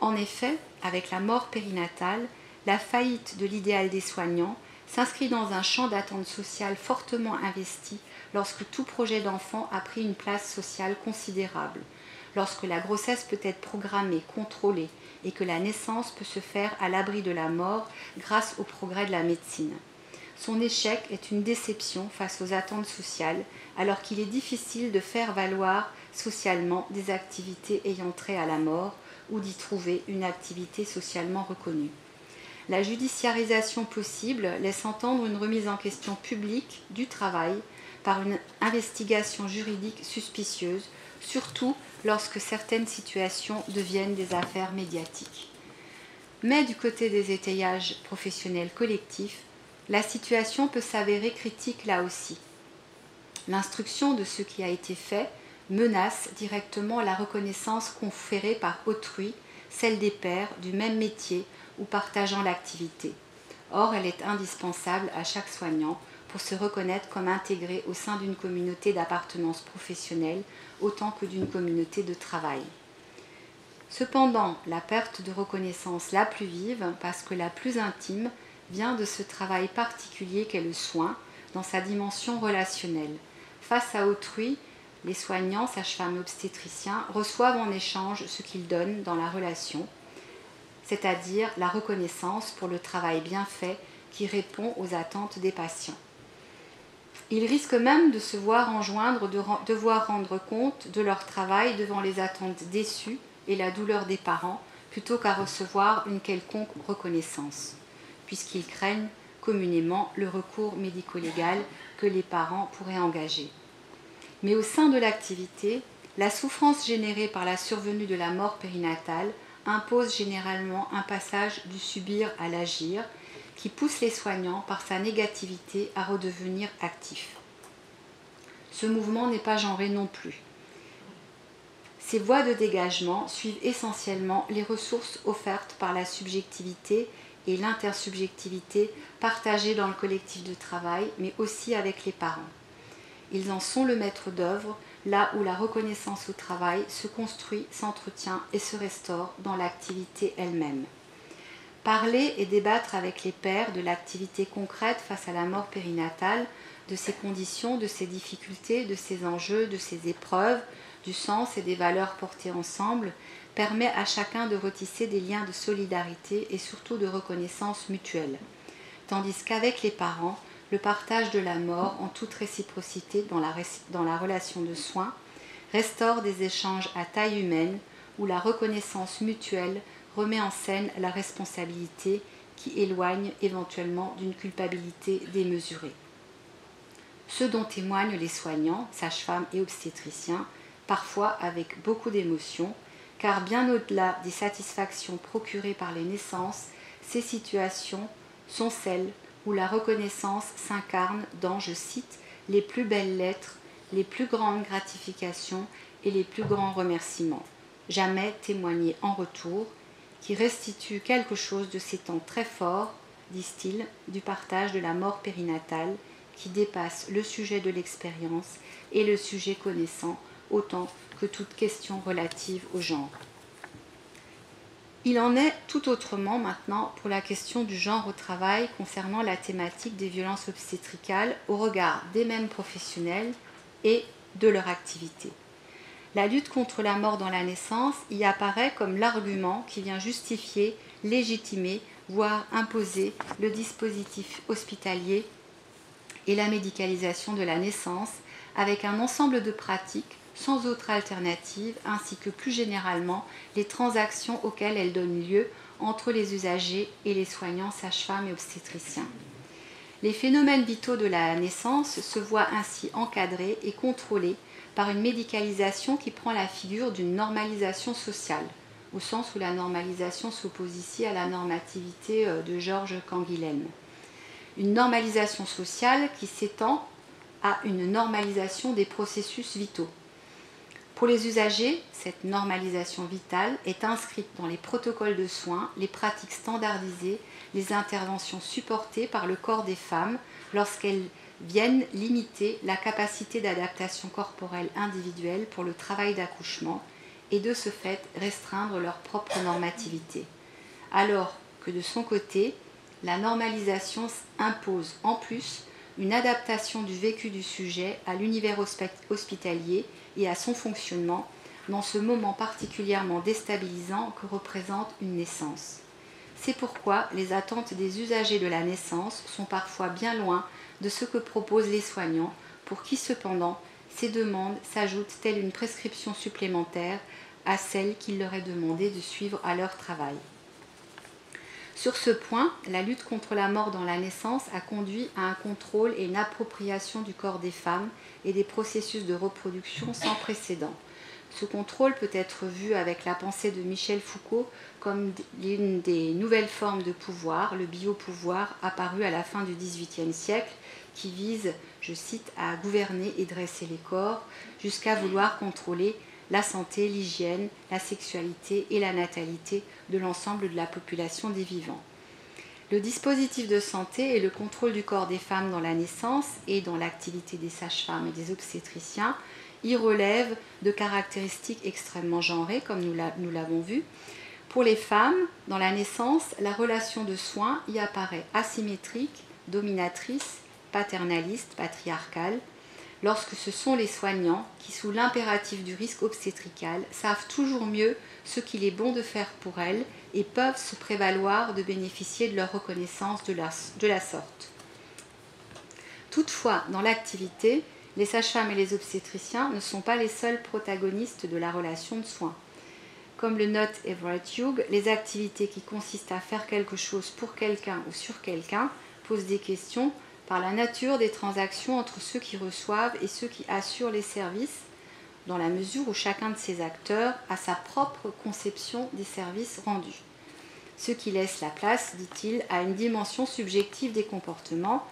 En effet, avec la mort périnatale, la faillite de l'idéal des soignants s'inscrit dans un champ d'attente sociale fortement investi lorsque tout projet d'enfant a pris une place sociale considérable, lorsque la grossesse peut être programmée, contrôlée, et que la naissance peut se faire à l'abri de la mort grâce au progrès de la médecine. Son échec est une déception face aux attentes sociales, alors qu'il est difficile de faire valoir socialement des activités ayant trait à la mort ou d'y trouver une activité socialement reconnue. La judiciarisation possible laisse entendre une remise en question publique du travail par une investigation juridique suspicieuse, surtout lorsque certaines situations deviennent des affaires médiatiques. Mais du côté des étayages professionnels collectifs, la situation peut s'avérer critique là aussi. L'instruction de ce qui a été fait menace directement la reconnaissance conférée par autrui, celle des pairs du même métier ou partageant l'activité. Or, elle est indispensable à chaque soignant pour se reconnaître comme intégré au sein d'une communauté d'appartenance professionnelle autant que d'une communauté de travail. Cependant, la perte de reconnaissance la plus vive, parce que la plus intime, vient de ce travail particulier qu'est le soin dans sa dimension relationnelle. Face à autrui, les soignants, sages-femmes et obstétriciens reçoivent en échange ce qu'ils donnent dans la relation, c'est-à-dire la reconnaissance pour le travail bien fait qui répond aux attentes des patients. Ils risquent même de se voir enjoindre de devoir rendre compte de leur travail devant les attentes déçues et la douleur des parents, plutôt qu'à recevoir une quelconque reconnaissance, puisqu'ils craignent communément le recours médico-légal que les parents pourraient engager. Mais au sein de l'activité, la souffrance générée par la survenue de la mort périnatale impose généralement un passage du subir à l'agir qui pousse les soignants par sa négativité à redevenir actifs. Ce mouvement n'est pas genré non plus. Ces voies de dégagement suivent essentiellement les ressources offertes par la subjectivité et l'intersubjectivité partagées dans le collectif de travail, mais aussi avec les parents. Ils en sont le maître d'œuvre, là où la reconnaissance au travail se construit, s'entretient et se restaure dans l'activité elle-même. Parler et débattre avec les pères de l'activité concrète face à la mort périnatale, de ses conditions, de ses difficultés, de ses enjeux, de ses épreuves, du sens et des valeurs portées ensemble, permet à chacun de retisser des liens de solidarité et surtout de reconnaissance mutuelle. Tandis qu'avec les parents, le partage de la mort en toute réciprocité dans la, relation de soins restaure des échanges à taille humaine où la reconnaissance mutuelle remet en scène la responsabilité qui éloigne éventuellement d'une culpabilité démesurée. Ce dont témoignent les soignants, sages-femmes et obstétriciens, parfois avec beaucoup d'émotion, car bien au-delà des satisfactions procurées par les naissances, ces situations sont celles où la reconnaissance s'incarne dans, je cite, les plus belles lettres, les plus grandes gratifications et les plus grands remerciements, jamais témoignés en retour, qui restituent quelque chose de ces temps très forts, disent-ils, du partage de la mort périnatale, qui dépasse le sujet de l'expérience et le sujet connaissant autant que toute question relative au genre. Il en est tout autrement maintenant pour la question du genre au travail concernant la thématique des violences obstétricales au regard des mêmes professionnels et de leur activité. La lutte contre la mort dans la naissance y apparaît comme l'argument qui vient justifier, légitimer, voire imposer le dispositif hospitalier et la médicalisation de la naissance avec un ensemble de pratiques sans autre alternative, ainsi que plus généralement les transactions auxquelles elle donne lieu entre les usagers et les soignants, sages-femmes et obstétriciens. Les phénomènes vitaux de la naissance se voient ainsi encadrés et contrôlés par une médicalisation qui prend la figure d'une normalisation sociale, au sens où la normalisation s'oppose ici à la normativité euh, de Georges Canguilhem. Une normalisation sociale qui s'étend à une normalisation des processus vitaux. Pour les usagers, cette normalisation vitale est inscrite dans les protocoles de soins, les pratiques standardisées, les interventions supportées par le corps des femmes lorsqu'elles viennent limiter la capacité d'adaptation corporelle individuelle pour le travail d'accouchement et de ce fait restreindre leur propre normativité. Alors que de son côté, la normalisation impose en plus une adaptation du vécu du sujet à l'univers hospitalier et à son fonctionnement dans ce moment particulièrement déstabilisant que représente une naissance. C'est pourquoi les attentes des usagers de la naissance sont parfois bien loin de ce que proposent les soignants, pour qui cependant ces demandes s'ajoutent telle une prescription supplémentaire à celle qu'il leur est demandé de suivre à leur travail. Sur ce point, la lutte contre la mort dans la naissance a conduit à un contrôle et une appropriation du corps des femmes et des processus de reproduction sans précédent. Ce contrôle peut être vu avec la pensée de Michel Foucault comme l'une des nouvelles formes de pouvoir, le biopouvoir apparu à la fin du XVIIIe siècle, qui vise, je cite, à gouverner et dresser les corps, jusqu'à vouloir contrôler la santé, l'hygiène, la sexualité et la natalité de l'ensemble de la population des vivants. Le dispositif de santé et le contrôle du corps des femmes dans la naissance et dans l'activité des sages-femmes et des obstétriciens y relèvent de caractéristiques extrêmement genrées, comme nous l'avons vu. Pour les femmes, dans la naissance, la relation de soins y apparaît asymétrique, dominatrice, paternaliste, patriarcale, lorsque ce sont les soignants qui, sous l'impératif du risque obstétrical, savent toujours mieux ce qu'il est bon de faire pour elles et peuvent se prévaloir de bénéficier de leur reconnaissance de la, sorte. Toutefois, dans l'activité, les sages-femmes et les obstétriciens ne sont pas les seuls protagonistes de la relation de soins. Comme le note Everett Hughes, les activités qui consistent à faire quelque chose pour quelqu'un ou sur quelqu'un posent des questions par la nature des transactions entre ceux qui reçoivent et ceux qui assurent les services, dans la mesure où chacun de ces acteurs a sa propre conception des services rendus. Ce qui laisse la place, dit-il, à une dimension subjective des comportements,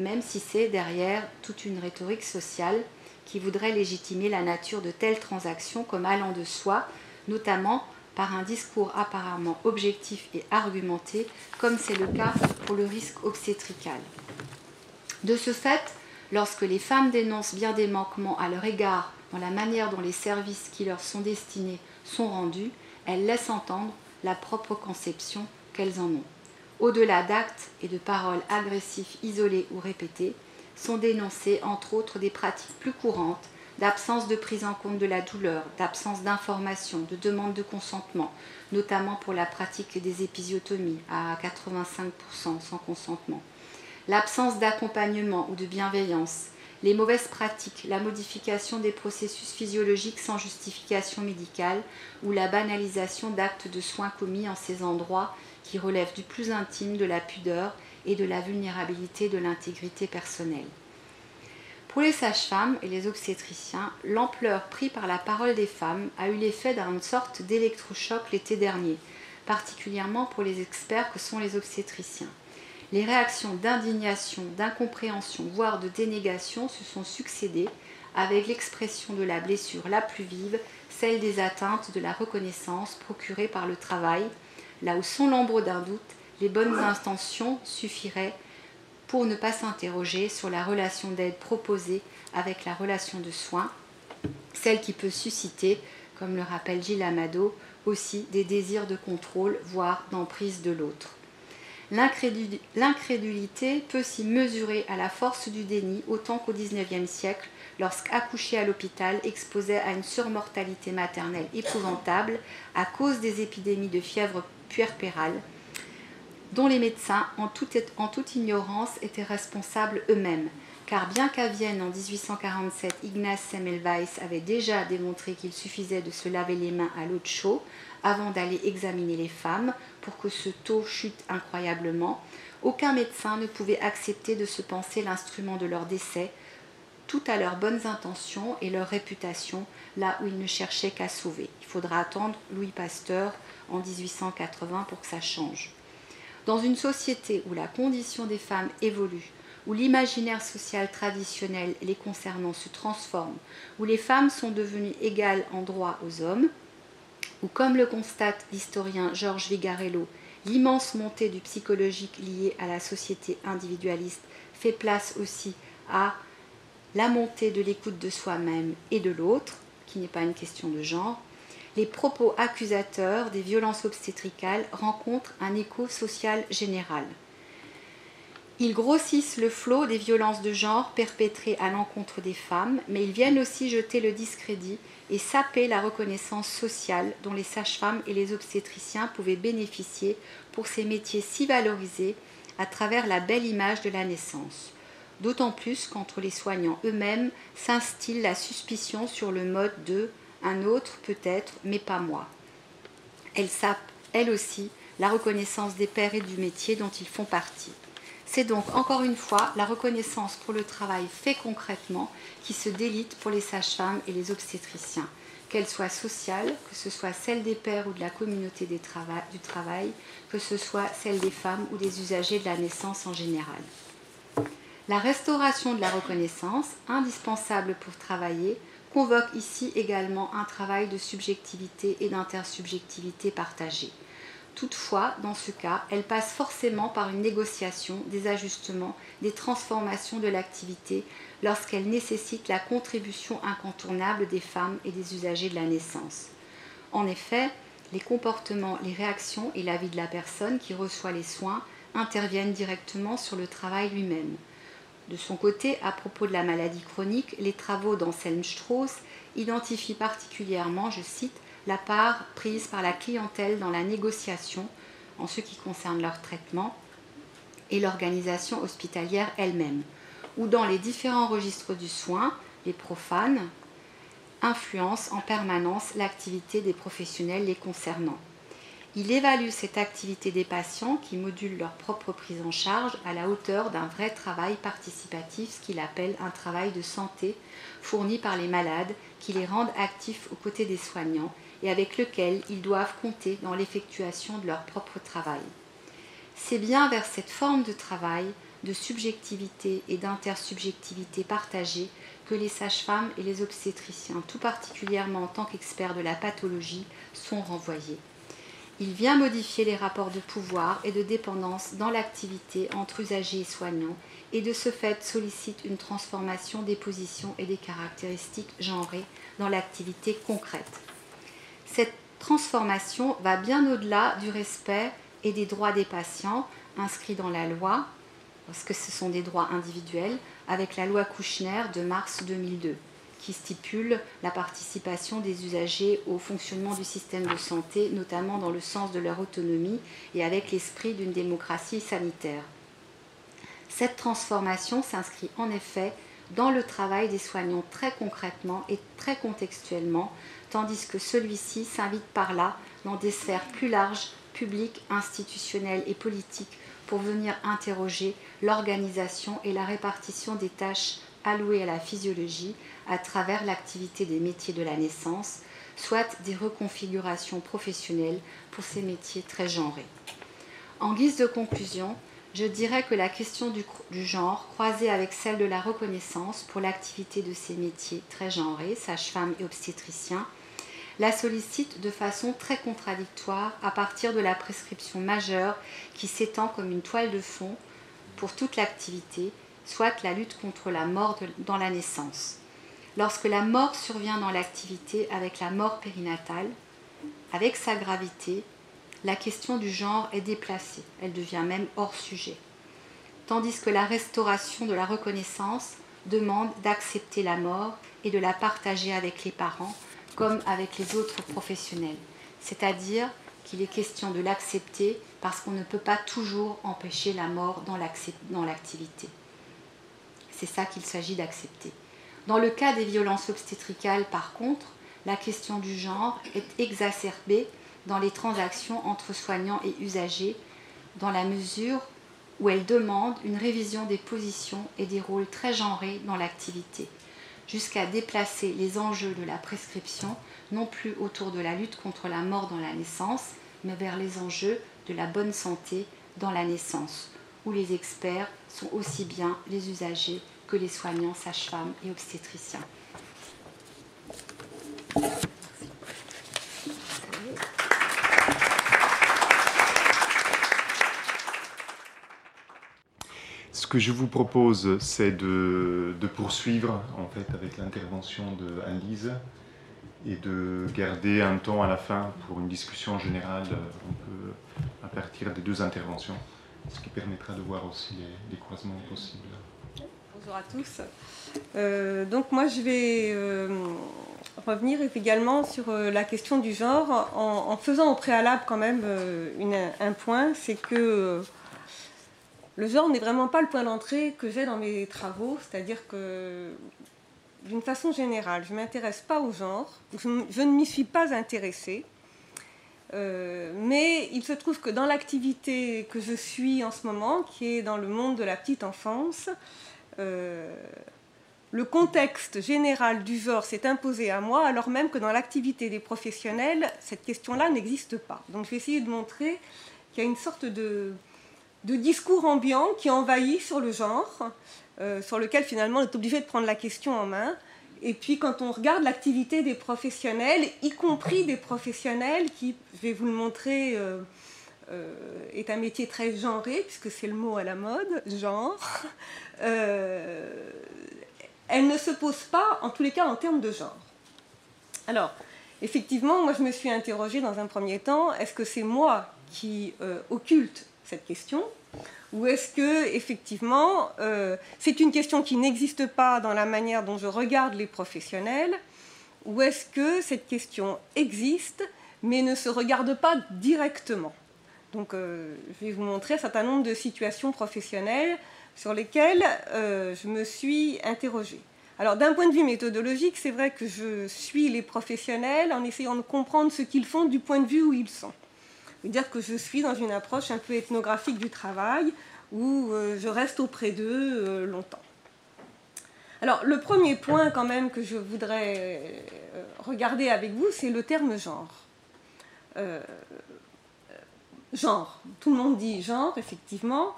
même si c'est derrière toute une rhétorique sociale qui voudrait légitimer la nature de telles transactions comme allant de soi, notamment par un discours apparemment objectif et argumenté, comme c'est le cas pour le risque obstétrical. De ce fait, lorsque les femmes dénoncent bien des manquements à leur égard dans la manière dont les services qui leur sont destinés sont rendus, elles laissent entendre la propre conception qu'elles en ont. Au-delà d'actes et de paroles agressifs isolés ou répétés, sont dénoncées entre autres des pratiques plus courantes d'absence de prise en compte de la douleur, d'absence d'information, de demande de consentement, notamment pour la pratique des épisiotomies à 85% sans consentement, l'absence d'accompagnement ou de bienveillance, les mauvaises pratiques, la modification des processus physiologiques sans justification médicale ou la banalisation d'actes de soins commis en ces endroits qui relèvent du plus intime de la pudeur et de la vulnérabilité de l'intégrité personnelle. Pour les sages-femmes et les obstétriciens, l'ampleur prise par la parole des femmes a eu l'effet d'une sorte d'électrochoc l'été dernier, particulièrement pour les experts que sont les obstétriciens. Les réactions d'indignation, d'incompréhension, voire de dénégation se sont succédées avec l'expression de la blessure la plus vive, celle des atteintes de la reconnaissance procurée par le travail, là où sans l'ombre d'un doute, les bonnes intentions suffiraient pour ne pas s'interroger sur la relation d'aide proposée avec la relation de soins, celle qui peut susciter, comme le rappelle Gilles Amado, aussi des désirs de contrôle, voire d'emprise de l'autre. L'incrédulité peut s'y mesurer à la force du déni autant qu'au XIXe siècle, lorsqu'accoucher à l'hôpital exposait à une surmortalité maternelle épouvantable à cause des épidémies de fièvre puerpérale, dont les médecins, en toute, ignorance, étaient responsables eux-mêmes. Car bien qu'à Vienne, en 1847, Ignaz Semmelweis avait déjà démontré qu'il suffisait de se laver les mains à l'eau de avant d'aller examiner les femmes pour que ce taux chute incroyablement, aucun médecin ne pouvait accepter de se penser l'instrument de leur décès, tout à leurs bonnes intentions et leur réputation, là où ils ne cherchaient qu'à sauver. Il faudra attendre Louis Pasteur en 1880 pour que ça change. Dans une société où la condition des femmes évolue, où l'imaginaire social traditionnel les concernant se transforme, où les femmes sont devenues égales en droit aux hommes, où, comme le constate l'historien Georges Vigarello, l'immense montée du psychologique liée à la société individualiste fait place aussi à la montée de l'écoute de soi-même et de l'autre, qui n'est pas une question de genre, les propos accusateurs des violences obstétricales rencontrent un écho social général. Ils grossissent le flot des violences de genre perpétrées à l'encontre des femmes, mais ils viennent aussi jeter le discrédit et saper la reconnaissance sociale dont les sages-femmes et les obstétriciens pouvaient bénéficier pour ces métiers si valorisés à travers la belle image de la naissance. D'autant plus qu'entre les soignants eux-mêmes s'instille la suspicion sur le mode de un autre peut-être, mais pas moi. Elle sape, elle aussi, la reconnaissance des pères et du métier dont ils font partie. C'est donc encore une fois la reconnaissance pour le travail fait concrètement qui se délite pour les sages-femmes et les obstétriciens, qu'elle soit sociale, que ce soit celle des pères ou de la communauté du travail, que ce soit celle des femmes ou des usagers de la naissance en général. La restauration de la reconnaissance, indispensable pour travailler, convoque ici également un travail de subjectivité et d'intersubjectivité partagée. Toutefois, dans ce cas, elle passe forcément par une négociation, des ajustements, des transformations de l'activité lorsqu'elle nécessite la contribution incontournable des femmes et des usagers de la naissance. En effet, les comportements, les réactions et la vie de la personne qui reçoit les soins interviennent directement sur le travail lui-même. De son côté, à propos de la maladie chronique, les travaux d'Anselm Strauss identifient particulièrement, je cite, la part prise par la clientèle dans la négociation en ce qui concerne leur traitement et l'organisation hospitalière elle-même, ou dans les différents registres du soin, les profanes influencent en permanence l'activité des professionnels les concernant. Il évalue cette activité des patients qui modulent leur propre prise en charge à la hauteur d'un vrai travail participatif, ce qu'il appelle un travail de santé fourni par les malades qui les rendent actifs aux côtés des soignants et avec lequel ils doivent compter dans l'effectuation de leur propre travail. C'est bien vers cette forme de travail, de subjectivité et d'intersubjectivité partagée que les sages-femmes et les obstétriciens, tout particulièrement en tant qu'experts de la pathologie, sont renvoyés. Il vient modifier les rapports de pouvoir et de dépendance dans l'activité entre usagers et soignants et de ce fait sollicite une transformation des positions et des caractéristiques genrées dans l'activité concrète. Cette transformation va bien au-delà du respect et des droits des patients inscrits dans la loi, parce que ce sont des droits individuels, avec la loi Kouchner de mars 2002. Qui stipule la participation des usagers au fonctionnement du système de santé, notamment dans le sens de leur autonomie et avec l'esprit d'une démocratie sanitaire. Cette transformation s'inscrit en effet dans le travail des soignants très concrètement et très contextuellement, tandis que celui-ci s'invite par là dans des sphères plus larges, publiques, institutionnelles et politiques, pour venir interroger l'organisation et la répartition des tâches allouées à la physiologie à travers l'activité des métiers de la naissance, soit des reconfigurations professionnelles pour ces métiers très genrés. En guise de conclusion, je dirais que la question du, genre, croisée avec celle de la reconnaissance pour l'activité de ces métiers très genrés, sage-femme et obstétricien, la sollicite de façon très contradictoire à partir de la prescription majeure qui s'étend comme une toile de fond pour toute l'activité, soit la lutte contre la mort dans la naissance. Lorsque la mort survient dans l'activité avec la mort périnatale, avec sa gravité, la question du genre est déplacée, elle devient même hors sujet. Tandis que la restauration de la reconnaissance demande d'accepter la mort et de la partager avec les parents comme avec les autres professionnels. C'est-à-dire qu'il est question de l'accepter parce qu'on ne peut pas toujours empêcher la mort dans l'activité. C'est ça qu'il s'agit d'accepter. Dans le cas des violences obstétricales, par contre, la question du genre est exacerbée dans les transactions entre soignants et usagers, dans la mesure où elle demande une révision des positions et des rôles très genrés dans l'activité, jusqu'à déplacer les enjeux de la prescription non plus autour de la lutte contre la mort dans la naissance, mais vers les enjeux de la bonne santé dans la naissance, où les experts sont aussi bien les usagers que les soignants, sages-femmes et obstétriciens. Ce que je vous propose, c'est de, poursuivre en fait avec l'intervention de et de garder un temps à la fin pour une discussion générale à partir des deux interventions, ce qui permettra de voir aussi les, croisements possibles. Bonjour à tous. Euh, donc moi je vais euh, revenir également sur euh, la question du genre en, faisant au préalable quand même un point, c'est que le genre n'est vraiment pas le point d'entrée que j'ai dans mes travaux, c'est-à-dire que d'une façon générale, je ne m'intéresse pas au genre, je, ne m'y suis pas intéressée. Mais il se trouve que dans l'activité que je suis en ce moment, qui est dans le monde de la petite enfance, euh, le contexte général du genre s'est imposé à moi, alors même que dans l'activité des professionnels, cette question-là n'existe pas. Donc je vais essayer de montrer qu'il y a une sorte de, discours ambiant qui envahit sur le genre, euh, sur lequel finalement on est obligé de prendre la question en main. Et puis quand on regarde l'activité des professionnels, y compris des professionnels qui, je vais vous le montrer, euh, est un métier très genré, puisque c'est le mot à la mode, genre, elle ne se pose pas, en tous les cas, en termes de genre. Alors, effectivement, moi je me suis interrogée dans un premier temps, est-ce que c'est moi qui occulte cette question ou est-ce que effectivement euh, c'est une question qui n'existe pas dans la manière dont je regarde les professionnels Ou est-ce que cette question existe mais ne se regarde pas directement? Donc euh, je vais vous montrer un certain nombre de situations professionnelles sur lesquelles euh, je me suis interrogée. Alors d'un point de vue méthodologique, c'est vrai que je suis les professionnels en essayant de comprendre ce qu'ils font du point de vue où ils sont dire que je suis dans une approche un peu ethnographique du travail, où euh, je reste auprès d'eux longtemps. Alors, le premier point quand même que je voudrais regarder avec vous, c'est le terme genre. Genre, tout le monde dit genre, effectivement.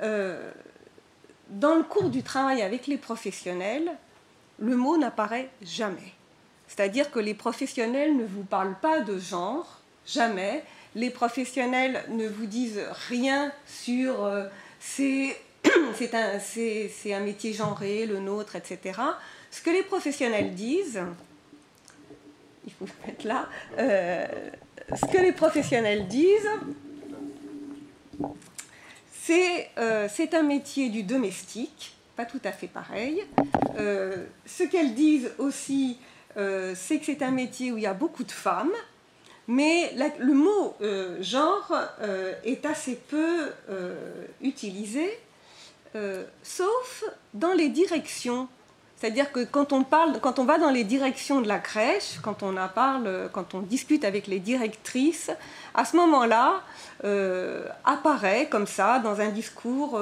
dans le cours du travail avec les professionnels, le mot n'apparaît jamais. C'est-à-dire que les professionnels ne vous parlent pas de genre, jamais, les professionnels ne vous disent rien sur euh, c'est un, métier genré, le nôtre, etc. Ce que les professionnels disent, il faut le mettre là, euh, ce que les professionnels disent, c'est euh, un métier du domestique pas tout à fait pareil. Euh, ce qu'elles disent aussi, euh, c'est que c'est un métier où il y a beaucoup de femmes, mais le mot genre est assez peu utilisé, sauf dans les directions. C'est-à-dire que quand on, parle, quand on va dans les directions de la crèche, quand on, parle, quand on discute avec les directrices, à ce moment-là, apparaît comme ça, dans un discours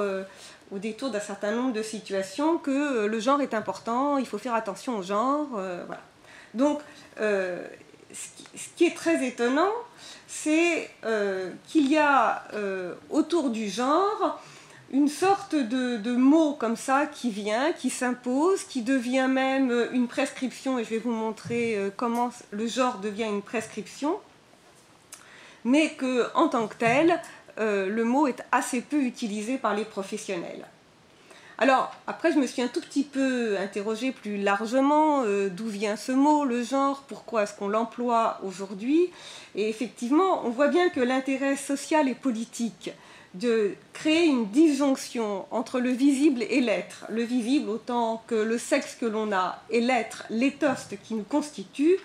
au détour d'un certain nombre de situations que euh, le genre est important, il faut faire attention au genre. Euh. Donc, euh, ce qui est très étonnant, c'est qu'il y a autour du genre une sorte de, mot comme ça qui vient, qui s'impose, qui devient même une prescription, et je vais vous montrer comment le genre devient une prescription, mais que en tant que tel, euh, le mot est assez peu utilisé par les professionnels. Alors, après, je me suis un tout petit peu interrogée plus largement euh, d'où vient ce mot, le genre, pourquoi est-ce qu'on l'emploie aujourd'hui. Et effectivement, on voit bien que l'intérêt social et politique de créer une disjonction entre le visible et l'être, le visible autant que le sexe que l'on a et l'être, l'étoste qui nous constitue,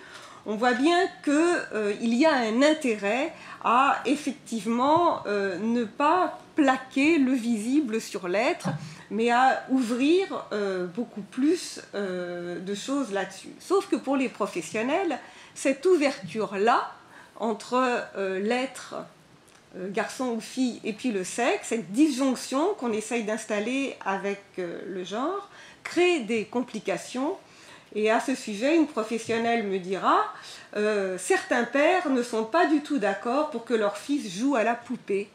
on voit bien qu'il euh, y a un intérêt à effectivement euh, ne pas plaquer le visible sur l'être, mais à ouvrir euh, beaucoup plus de choses là-dessus. Sauf que pour les professionnels, cette ouverture-là, entre l'être, garçon ou fille, et puis le sexe, cette disjonction qu'on essaye d'installer avec le genre, crée des complications et à ce sujet, une professionnelle me dira, euh, certains pères ne sont pas du tout d'accord pour que leur fils joue à la poupée.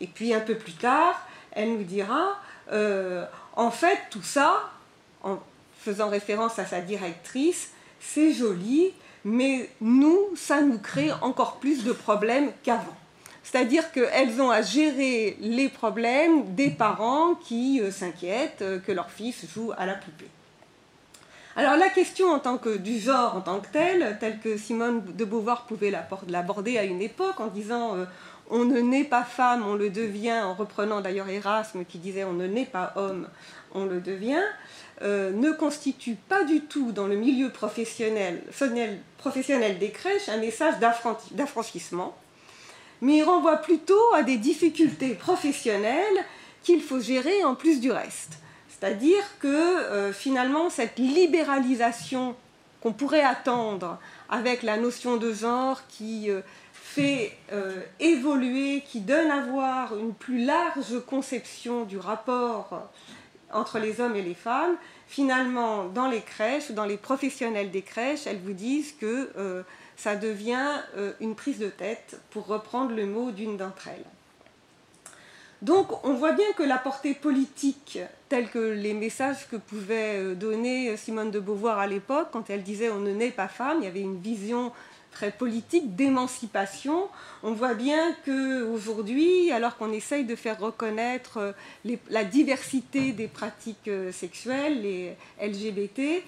Et puis un peu plus tard, elle nous dira, euh, en fait, tout ça, en faisant référence à sa directrice, c'est joli, mais nous, ça nous crée encore plus de problèmes qu'avant. C'est-à-dire qu'elles ont à gérer les problèmes des parents qui euh, s'inquiètent que leur fils joue à la poupée. Alors la question en tant que du genre en tant que tel, telle que Simone de Beauvoir pouvait l'aborder à une époque en disant euh, on ne naît pas femme, on le devient, en reprenant d'ailleurs Erasme qui disait on ne naît pas homme, on le devient, euh, ne constitue pas du tout dans le milieu professionnel des crèches un message d'affranchissement, mais il renvoie plutôt à des difficultés professionnelles qu'il faut gérer en plus du reste. C'est-à-dire que euh, finalement, cette libéralisation qu'on pourrait attendre avec la notion de genre qui euh, fait euh, évoluer, qui donne à voir une plus large conception du rapport entre les hommes et les femmes, finalement, dans les crèches, dans les professionnels des crèches, elles vous disent que ça devient une prise de tête, pour reprendre le mot d'une d'entre elles. Donc on voit bien que la portée politique, telle que les messages que pouvait euh, donner Simone de Beauvoir à l'époque, quand elle disait on ne naît pas femme, il y avait une vision très politique d'émancipation. On voit bien qu'aujourd'hui, alors qu'on essaye de faire reconnaître euh, la diversité des pratiques euh, sexuelles, les LGBT,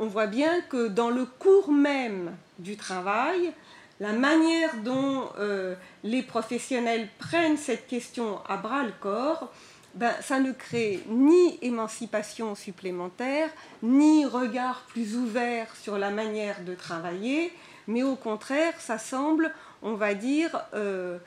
on voit bien que dans le cours même du travail, la manière dont euh, les professionnels prennent cette question à bras le corps, ben, ça ne crée ni émancipation supplémentaire, ni regard plus ouvert sur la manière de travailler, mais au contraire, ça semble, on va dire, euh,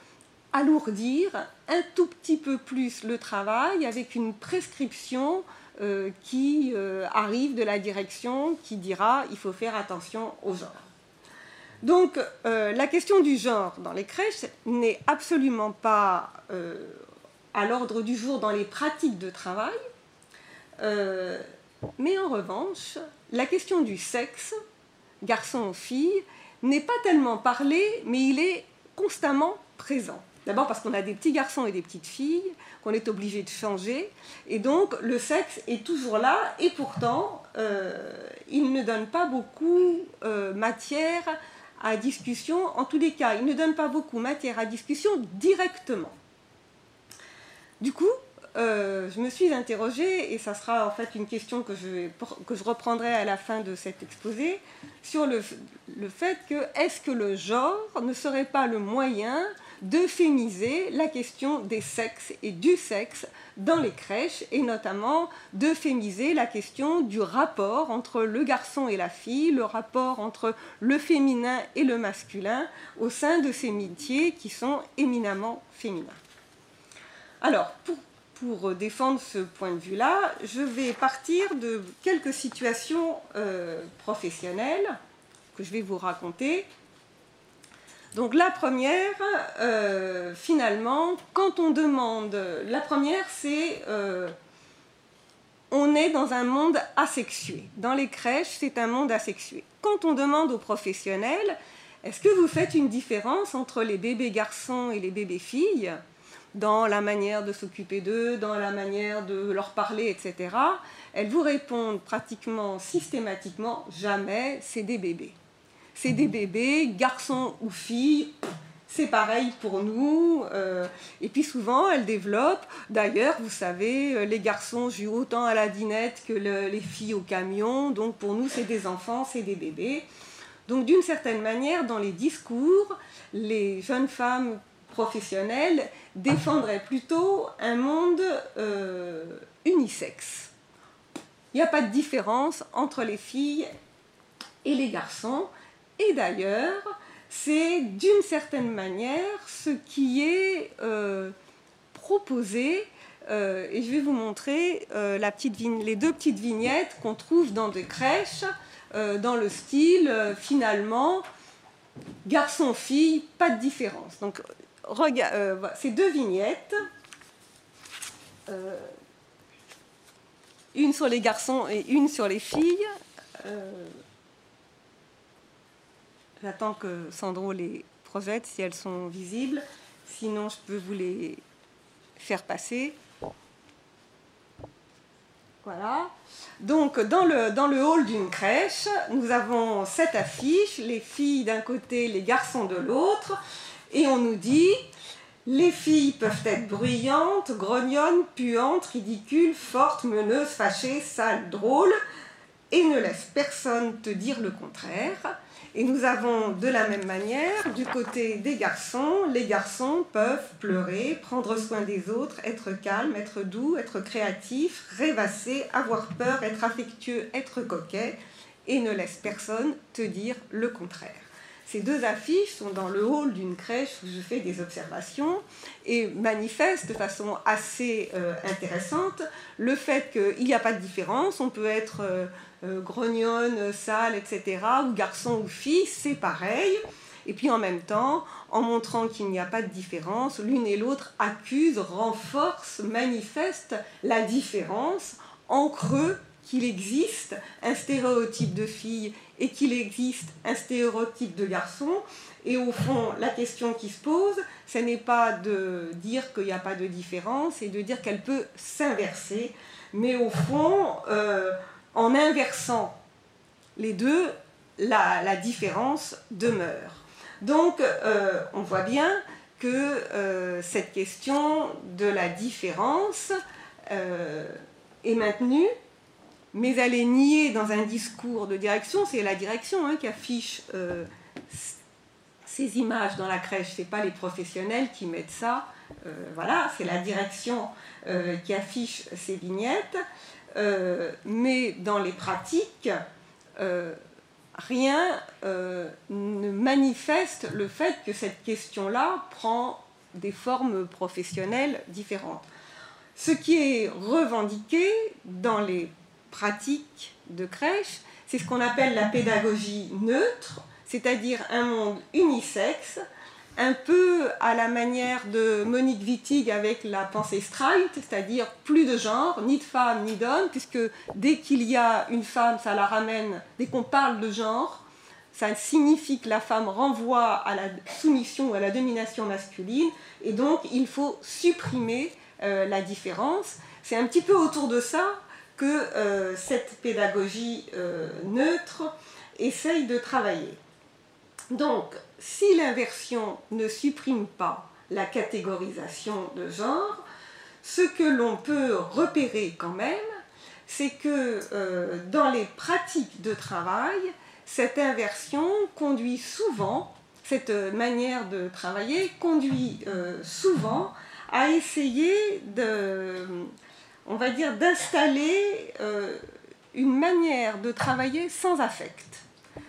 alourdir un tout petit peu plus le travail avec une prescription euh, qui arrive de la direction qui dira il faut faire attention au genre. Donc euh, la question du genre dans les crèches n'est absolument pas euh, à l'ordre du jour dans les pratiques de travail, euh, mais en revanche, la question du sexe, garçon ou fille, n'est pas tellement parlée, mais il est constamment présent. D'abord parce qu'on a des petits garçons et des petites filles, qu'on est obligé de changer, et donc le sexe est toujours là, et pourtant, il ne donne pas beaucoup matière à discussion. En tous les cas, il ne donne pas beaucoup matière à discussion directement. Du coup, euh, je me suis interrogée, et ça sera en fait une question que je, que je reprendrai à la fin de cet exposé, sur le, le fait que est-ce que le genre ne serait pas le moyen d'euphémiser la question des sexes et du sexe dans les crèches et notamment d'euphémiser la question du rapport entre le garçon et la fille, le rapport entre le féminin et le masculin au sein de ces métiers qui sont éminemment féminins? Alors, pour, défendre ce point de vue-là, je vais partir de quelques situations euh, professionnelles que je vais vous raconter donc la première, euh, finalement, quand on demande, la première c'est euh, on est dans un monde asexué. Dans les crèches, c'est un monde asexué. Quand on demande aux professionnels, est-ce que vous faites une différence entre les bébés garçons et les bébés filles? Dans la manière de s'occuper d'eux, dans la manière de leur parler, etc. Elles vous répondent pratiquement systématiquement jamais, c'est des bébés c'est des bébés, garçons ou filles, c'est pareil pour nous. Euh, et puis souvent, elles développent. D'ailleurs, vous savez, euh, les garçons jouent autant à la dinette que les filles au camion. Donc pour nous, c'est des enfants, c'est des bébés. Donc d'une certaine manière, dans les discours, les jeunes femmes professionnelles défendraient plutôt un monde euh, unisexe. Il n'y a pas de différence entre les filles et les garçons. Et d'ailleurs, c'est d'une certaine manière ce qui est euh, proposé. Euh, et je vais vous montrer euh, les deux petites vignettes qu'on trouve dans des crèches, dans le style finalement garçon-fille, pas de différence. Donc, regarde, ces deux vignettes, une sur les garçons et une sur les filles. J'attends que Sandro les projette si elles sont visibles. Sinon, je peux vous les faire passer. Voilà. Donc, dans le, dans le hall d'une crèche, nous avons cette affiche, les filles d'un côté, les garçons de l'autre, et on nous dit les filles peuvent être bruyantes, grognonnes, puantes, ridicules, fortes, meneuses, fâchées, sales, drôles, et ne laisse personne te dire le contraire. Et nous avons de la même manière, du côté des garçons, les garçons peuvent pleurer, prendre soin des autres, être calmes, être doux, être créatifs, rêvasser, avoir peur, être affectueux, être coquet, et ne laisse personne te dire le contraire. Ces deux affiches sont dans le hall d'une crèche où je fais des observations et manifestent de façon assez euh, intéressante le fait qu'il n'y a pas de différence. On peut être euh, euh, grognonne, sale, etc., ou garçon ou fille, c'est pareil. Et puis en même temps, en montrant qu'il n'y a pas de différence, l'une et l'autre accusent, renforcent, manifestent la différence en creux qu'il existe un stéréotype de fille et qu'il existe un stéréotype de garçon. Et au fond, la question qui se pose, ce n'est pas de dire qu'il n'y a pas de différence, c'est de dire qu'elle peut s'inverser. Mais au fond, euh, en inversant les deux, la, différence demeure. Donc, euh, on voit bien que euh, cette question de la différence est maintenue, mais elle est niée dans un discours de direction. C'est la direction hein, qui affiche ces images dans la crèche, ce n'est pas les professionnels qui mettent ça. voilà, c'est la direction qui affiche ces vignettes. Euh, mais dans les pratiques, euh, rien euh, ne manifeste le fait que cette question-là prend des formes professionnelles différentes. Ce qui est revendiqué dans les pratiques de crèche, c'est ce qu'on appelle la pédagogie neutre, c'est-à-dire un monde unisexe un peu à la manière de Monique Wittig avec la pensée straight, c'est-à-dire plus de genre, ni de femme ni d'homme, puisque dès qu'il y a une femme, ça la ramène, dès qu'on parle de genre, ça signifie que la femme renvoie à la soumission ou à la domination masculine, et donc il faut supprimer euh, la différence. C'est un petit peu autour de ça que euh, cette pédagogie euh, neutre essaye de travailler. Donc, si l'inversion ne supprime pas la catégorisation de genre, ce que l'on peut repérer quand même, c'est que euh, dans les pratiques de travail, cette inversion conduit souvent, cette manière de travailler conduit souvent à essayer de, on va dire, d'installer une manière de travailler sans affect.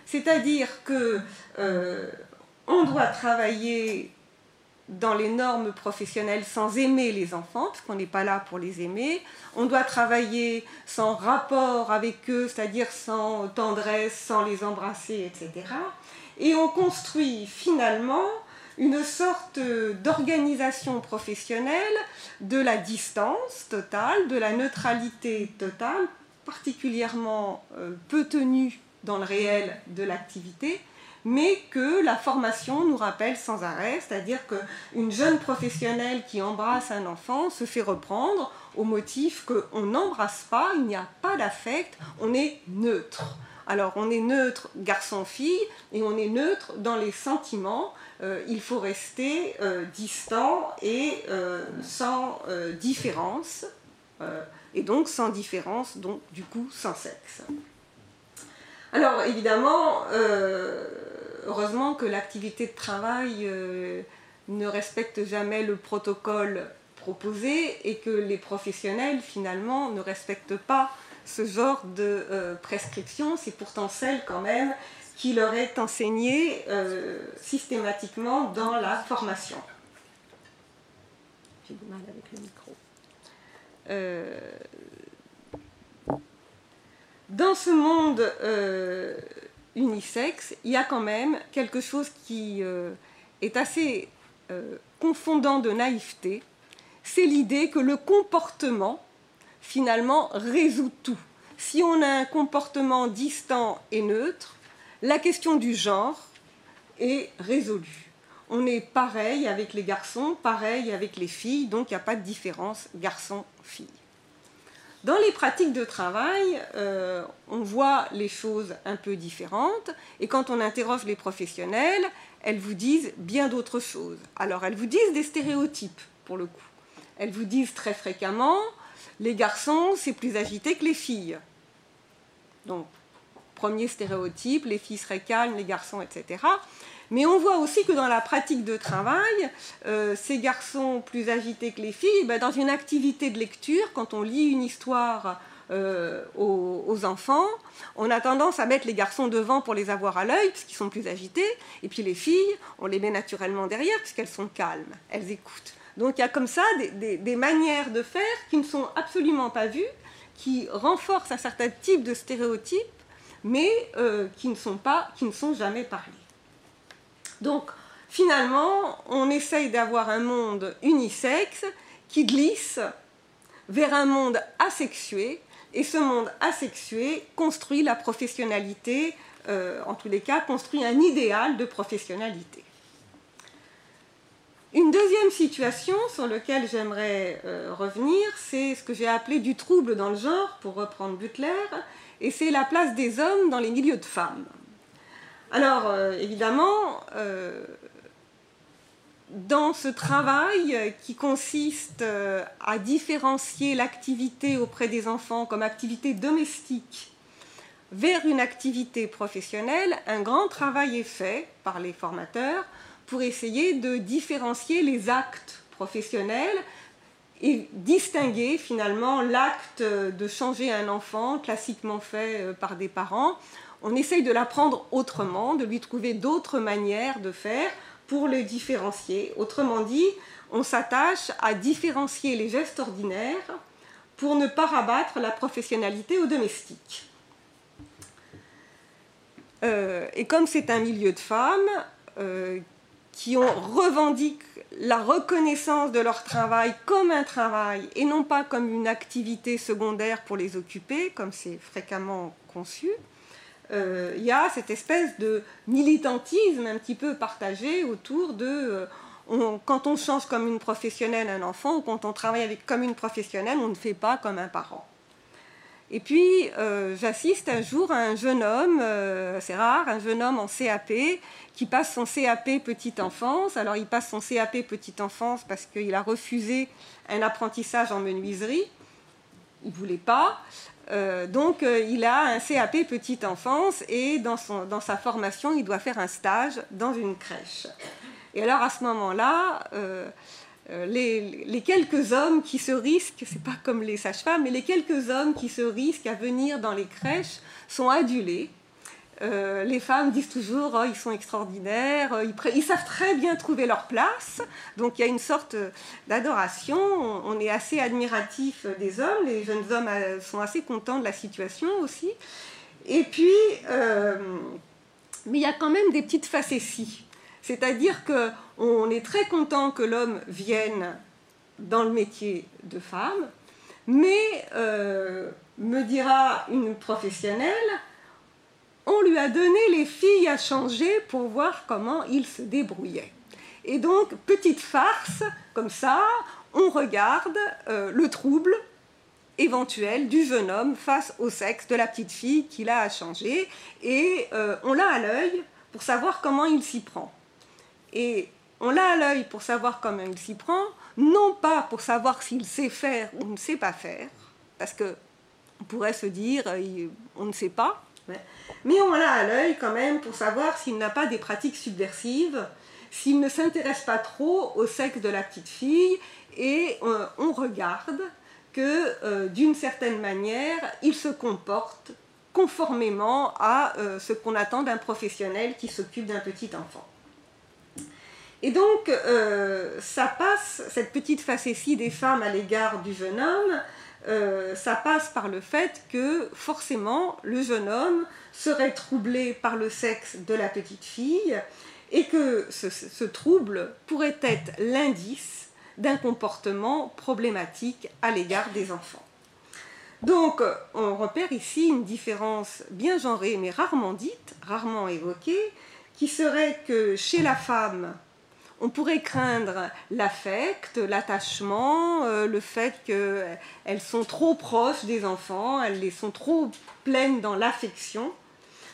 C'est-à-dire que on doit travailler dans les normes professionnelles sans aimer les enfants, parce qu'on n'est pas là pour les aimer. On doit travailler sans rapport avec eux, c'est-à-dire sans tendresse, sans les embrasser, etc. Et on construit finalement une sorte d'organisation professionnelle de la distance totale, de la neutralité totale, particulièrement euh, peu tenue dans le réel de l'activité, mais que la formation nous rappelle sans arrêt, c'est-à-dire qu'une jeune professionnelle qui embrasse un enfant se fait reprendre au motif qu'on n'embrasse pas, il n'y a pas d'affect, on est neutre. Alors on est neutre garçon-fille et on est neutre dans les sentiments. Euh, il faut rester euh, distant et euh, sans différence, et donc sans différence, donc du coup sans sexe. Alors évidemment, heureusement que l'activité de travail ne respecte jamais le protocole proposé et que les professionnels finalement ne respectent pas ce genre de prescription. C'est pourtant celle quand même qui leur est enseignée euh, systématiquement dans la formation. J'ai du mal avec le micro. dans ce monde unisexe, il y a quand même quelque chose qui euh, est assez euh, confondant de naïveté. C'est l'idée que le comportement, finalement, résout tout. Si on a un comportement distant et neutre, la question du genre est résolue. On est pareil avec les garçons, pareil avec les filles, donc il n'y a pas de différence garçon-fille. Dans les pratiques de travail, euh, on voit les choses un peu différentes et quand on interroge les professionnels, elles vous disent bien d'autres choses. Alors elles vous disent des stéréotypes pour le coup. Elles vous disent très fréquemment les garçons c'est plus agité que les filles. Donc premier stéréotype, les filles seraient calmes, les garçons, etc. Mais on voit aussi que dans la pratique de travail, euh, ces garçons plus agités que les filles, ben, dans une activité de lecture, quand on lit une histoire euh, aux, enfants, on a tendance à mettre les garçons devant pour les avoir à l'œil, puisqu'ils sont plus agités, et puis les filles, on les met naturellement derrière, puisqu'elles sont calmes, elles écoutent. Donc il y a comme ça des, manières de faire qui ne sont absolument pas vues, qui renforcent un certain type de stéréotypes, mais euh, qui, ne sont jamais parlés. Donc finalement, on essaye d'avoir un monde unisexe qui glisse vers un monde asexué, et ce monde asexué construit la professionnalité, euh, en tous les cas, construit un idéal de professionnalité. Une deuxième situation sur laquelle j'aimerais euh, revenir, c'est ce que j'ai appelé du trouble dans le genre, pour reprendre Butler, et c'est la place des hommes dans les milieux de femmes. Alors, euh, évidemment, euh, dans ce travail qui consiste euh, à différencier l'activité auprès des enfants comme activité domestique vers une activité professionnelle, un grand travail est fait par les formateurs pour essayer de différencier les actes professionnels et distinguer finalement l'acte de changer un enfant classiquement fait par des parents on essaye de l'apprendre autrement, de lui trouver d'autres manières de faire pour les différencier. Autrement dit, on s'attache à différencier les gestes ordinaires pour ne pas rabattre la professionnalité au domestique. Euh, et comme c'est un milieu de femmes euh, qui ont revendiqué la reconnaissance de leur travail comme un travail et non pas comme une activité secondaire pour les occuper, comme c'est fréquemment conçu, euh, il y a cette espèce de militantisme un petit peu partagé autour de euh, quand on change comme une professionnelle un enfant ou quand on travaille avec comme une professionnelle, on ne fait pas comme un parent. Et puis, euh, j'assiste un jour à un jeune homme, c'est rare, un jeune homme en CAP qui passe son CAP petite enfance. Alors, il passe son CAP petite enfance parce qu'il a refusé un apprentissage en menuiserie. il ne voulait pas. donc il a un CAP petite enfance et dans, dans, sa formation, il doit faire un stage dans une crèche. Et alors à ce moment-là, euh, les, quelques hommes qui se risquent, c'est pas comme les sages-femmes, mais les quelques hommes qui se risquent à venir dans les crèches sont adulés. Euh, les femmes disent toujours oh, ils sont extraordinaires, euh, ils, savent très bien trouver leur place. Donc il y a une sorte d'adoration. On, est assez admiratif des hommes. Les jeunes hommes sont assez contents de la situation aussi. Et puis, mais il y a quand même des petites facéties. C'est-à-dire qu'on est très content que l'homme vienne dans le métier de femme, mais euh, me dira une professionnelle, on lui a donné les filles à changer pour voir comment il se débrouillait. Et donc, petite farce, comme ça, on regarde euh, le trouble éventuel du jeune homme face au sexe de la petite fille qu'il a à changer, et euh, on l'a à l'œil pour savoir comment il s'y prend. On l'a à l'œil pour savoir comment il s'y prend, non pas pour savoir s'il sait faire ou ne sait pas faire, parce que on pourrait se dire euh, on ne sait pas, mais on l'a à l'œil quand même pour savoir s'il n'a pas des pratiques subversives, s'il ne s'intéresse pas trop au sexe de la petite fille, et euh, on regarde que euh, d'une certaine manière, il se comporte conformément à ce qu'on attend d'un professionnel qui s'occupe d'un petit enfant. Et donc, euh, ça passe, cette petite facétie des femmes à l'égard du jeune homme, euh, ça passe par le fait que forcément le jeune homme serait troublé par le sexe de la petite fille et que ce, trouble pourrait être l'indice d'un comportement problématique à l'égard des enfants. Donc, on repère ici une différence bien genrée, mais rarement dite, rarement évoquée, qui serait que chez la femme, on pourrait craindre l'affect, l'attachement, euh, le fait qu'elles sont trop proches des enfants, elles les sont trop pleines dans l'affection.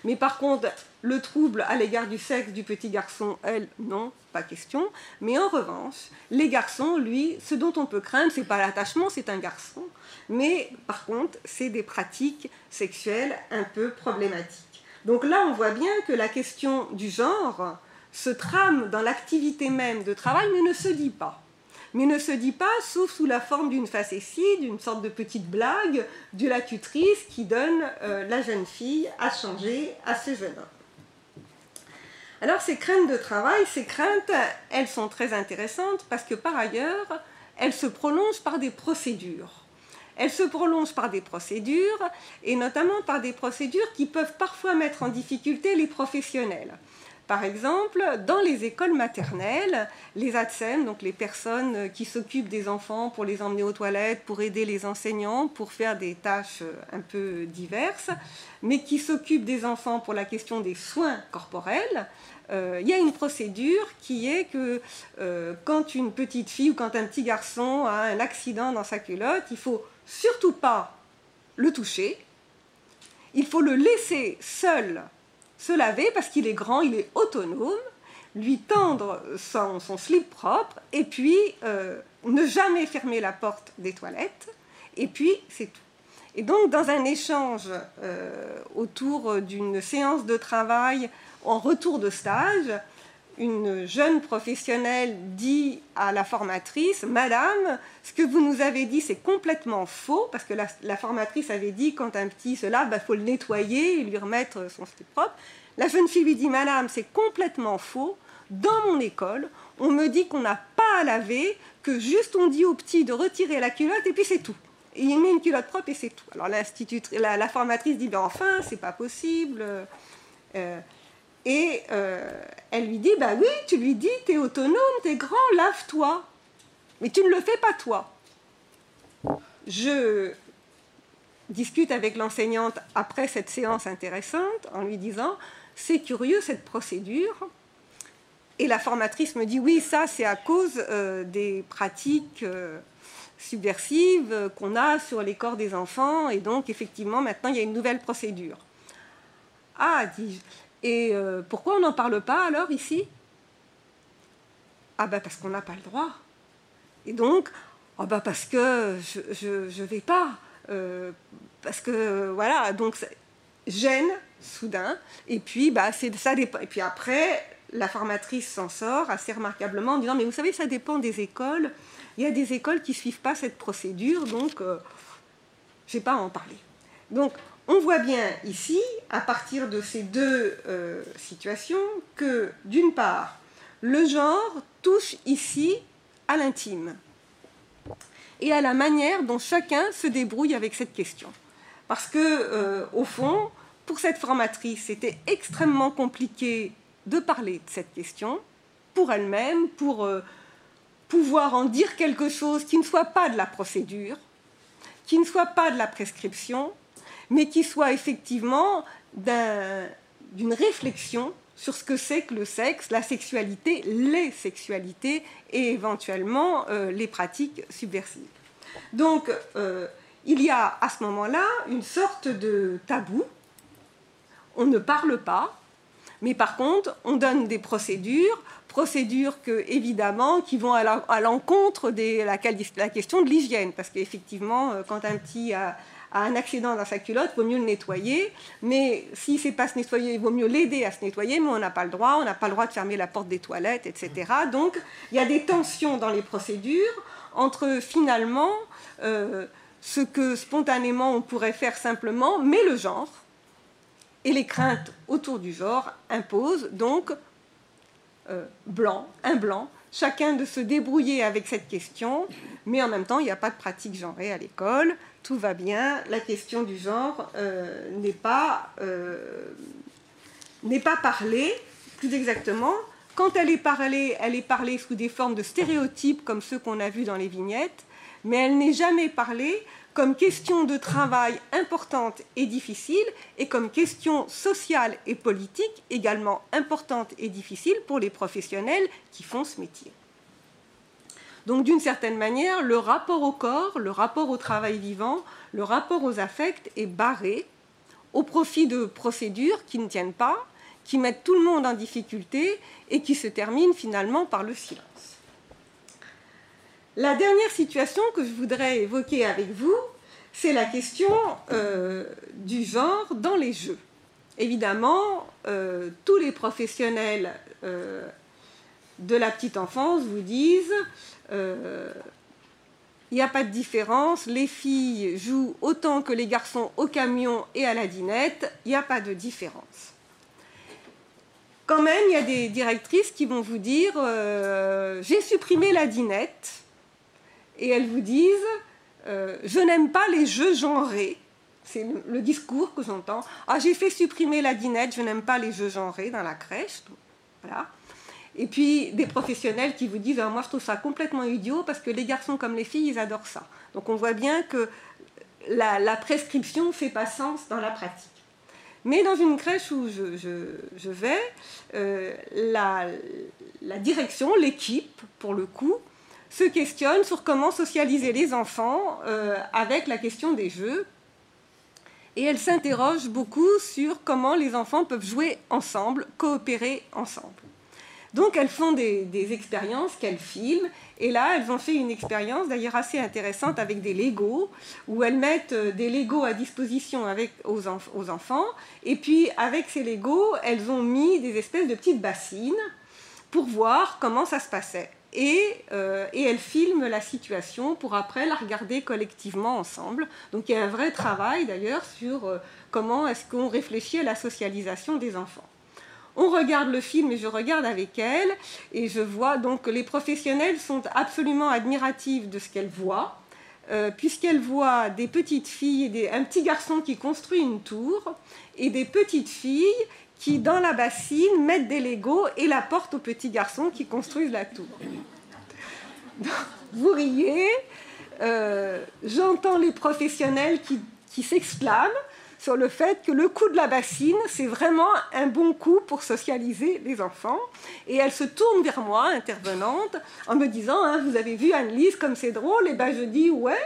Mais par contre, le trouble à l'égard du sexe du petit garçon, elle, non, pas question. Mais en revanche, les garçons, lui, ce dont on peut craindre, c'est pas l'attachement, c'est un garçon. Mais par contre, c'est des pratiques sexuelles un peu problématiques. Donc là, on voit bien que la question du genre, se trame dans l'activité même de travail, mais ne se dit pas. Mais ne se dit pas, sauf sous la forme d'une facétie, d'une sorte de petite blague de la tutrice qui donne euh, la jeune fille à changer à ce jeune homme. Alors ces craintes de travail, ces craintes, elles sont très intéressantes parce que par ailleurs, elles se prolongent par des procédures. Elles se prolongent par des procédures, et notamment par des procédures qui peuvent parfois mettre en difficulté les professionnels. Par exemple, dans les écoles maternelles, les ATSEM, donc les personnes qui s'occupent des enfants pour les emmener aux toilettes, pour aider les enseignants, pour faire des tâches un peu diverses, mais qui s'occupent des enfants pour la question des soins corporels, euh, il y a une procédure qui est que euh, quand une petite fille ou quand un petit garçon a un accident dans sa culotte, il faut surtout pas le toucher, il faut le laisser seul se laver parce qu'il est grand, il est autonome, lui tendre son, slip propre et puis euh, ne jamais fermer la porte des toilettes et puis c'est tout. Et donc dans un échange euh, autour d'une séance de travail en retour de stage, une jeune professionnelle dit à la formatrice, Madame, ce que vous nous avez dit, c'est complètement faux, parce que la, formatrice avait dit, quand un petit se lave, il bah, faut le nettoyer et lui remettre son slip propre. La jeune fille lui dit, Madame, c'est complètement faux. Dans mon école, on me dit qu'on n'a pas à laver, que juste on dit au petit de retirer la culotte et puis c'est tout. Et il met une culotte propre et c'est tout. Alors la, la, formatrice dit, ben enfin, c'est pas possible. Euh, et euh, elle lui dit, bah oui, tu lui dis, t'es autonome, t'es grand, lave-toi. Mais tu ne le fais pas toi. Je discute avec l'enseignante après cette séance intéressante en lui disant, c'est curieux cette procédure. Et la formatrice me dit, oui, ça c'est à cause euh, des pratiques euh, subversives qu'on a sur les corps des enfants. Et donc, effectivement, maintenant, il y a une nouvelle procédure. Ah, dis-je. Et euh, pourquoi on n'en parle pas alors ici? Ah ben parce qu'on n'a pas le droit. Et donc, ah ben parce que je ne vais pas parce que voilà, donc gêne soudain, et puis bah, ça dépend. Et puis après, la formatrice s'en sort assez remarquablement en disant Mais vous savez, ça dépend des écoles. Il y a des écoles qui suivent pas cette procédure, donc euh, je n'ai pas à en parler. Donc, on voit bien ici, à partir de ces deux euh, situations, que d'une part, le genre touche ici à l'intime et à la manière dont chacun se débrouille avec cette question. Parce que, euh, au fond, pour cette formatrice, c'était extrêmement compliqué de parler de cette question pour elle-même, pour euh, pouvoir en dire quelque chose qui ne soit pas de la procédure, qui ne soit pas de la prescription, mais qui soit effectivement d'une réflexion sur ce que c'est que le sexe, la sexualité, les sexualités et éventuellement euh, les pratiques subversives. Donc, euh, il y a à ce moment-là une sorte de tabou. On ne parle pas, mais par contre, on donne des procédures, procédures que, évidemment, qui vont à l'encontre de la, la, question de l'hygiène, parce qu'effectivement, euh, quand un petit a, un accident dans sa culotte, il vaut mieux le nettoyer, mais s'il ne sait pas se nettoyer, il vaut mieux l'aider à se nettoyer, mais on n'a pas le droit, on n'a pas le droit de fermer la porte des toilettes, etc. Donc, il y a des tensions dans les procédures entre, finalement, euh, ce que spontanément on pourrait faire simplement, mais le genre, et les craintes autour du genre imposent donc euh, blanc, un blanc, chacun de se débrouiller avec cette question, mais en même temps, il n'y a pas de pratique genrée à l'école, tout va bien, la question du genre euh, euh, n'est pas parlée, plus exactement, quand elle est parlée, elle est parlée sous des formes de stéréotypes comme ceux qu'on a vus dans les vignettes, mais elle n'est jamais parlée comme question de travail importante et difficile et comme question sociale et politique également importante et difficile pour les professionnels qui font ce métier. Donc d'une certaine manière, le rapport au corps, le rapport au travail vivant, le rapport aux affects est barré au profit de procédures qui ne tiennent pas, qui mettent tout le monde en difficulté et qui se terminent finalement par le silence. La dernière situation que je voudrais évoquer avec vous, c'est la question euh, du genre dans les jeux. Évidemment, euh, tous les professionnels euh, de la petite enfance vous disent il n'y a pas de différence, les filles jouent autant que les garçons au camion et à la dinette, il n'y a pas de différence. Quand même, il y a des directrices qui vont vous dire j'ai supprimé la dinette et elles vous disent euh, Je n'aime pas les jeux genrés. C'est le, discours que j'entends. Ah, j'ai fait supprimer la dinette, je n'aime pas les jeux genrés dans la crèche. Voilà. Et puis des professionnels qui vous disent ah, Moi, je trouve ça complètement idiot parce que les garçons comme les filles, ils adorent ça. Donc on voit bien que la, prescription ne fait pas sens dans la pratique. Mais dans une crèche où je, vais, euh, la, direction, l'équipe, pour le coup, se questionne sur comment socialiser les enfants euh, avec la question des jeux. Et elle s'interroge beaucoup sur comment les enfants peuvent jouer ensemble, coopérer ensemble. Donc elles font des, expériences qu'elles filment. Et là, elles ont fait une expérience d'ailleurs assez intéressante avec des Legos, où elles mettent euh, des Legos à disposition aux, enfants. Et puis avec ces Legos, elles ont mis des espèces de petites bassines pour voir comment ça se passait. Euh, et, elle filme la situation pour après la regarder collectivement ensemble. Donc il y a un vrai travail d'ailleurs sur euh, comment est-ce qu'on réfléchit à la socialisation des enfants. On regarde le film et je regarde avec elle et je vois donc que les professionnels sont absolument admiratifs de ce qu'elles voient. Euh, puisqu'elles voient des petites filles, des, un petit garçon qui construit une tour et des petites filles qui, dans la bassine, mettent des Legos et la portent aux petits garçons qui construisent la tour. Vous riez, euh, j'entends les professionnels qui, qui s'exclament sur le fait que le coup de la bassine, c'est vraiment un bon coup pour socialiser les enfants. Et elle se tourne vers moi, intervenante, en me disant hein, Vous avez vu Anne-Lise comme c'est drôle Et bien je dis Ouais.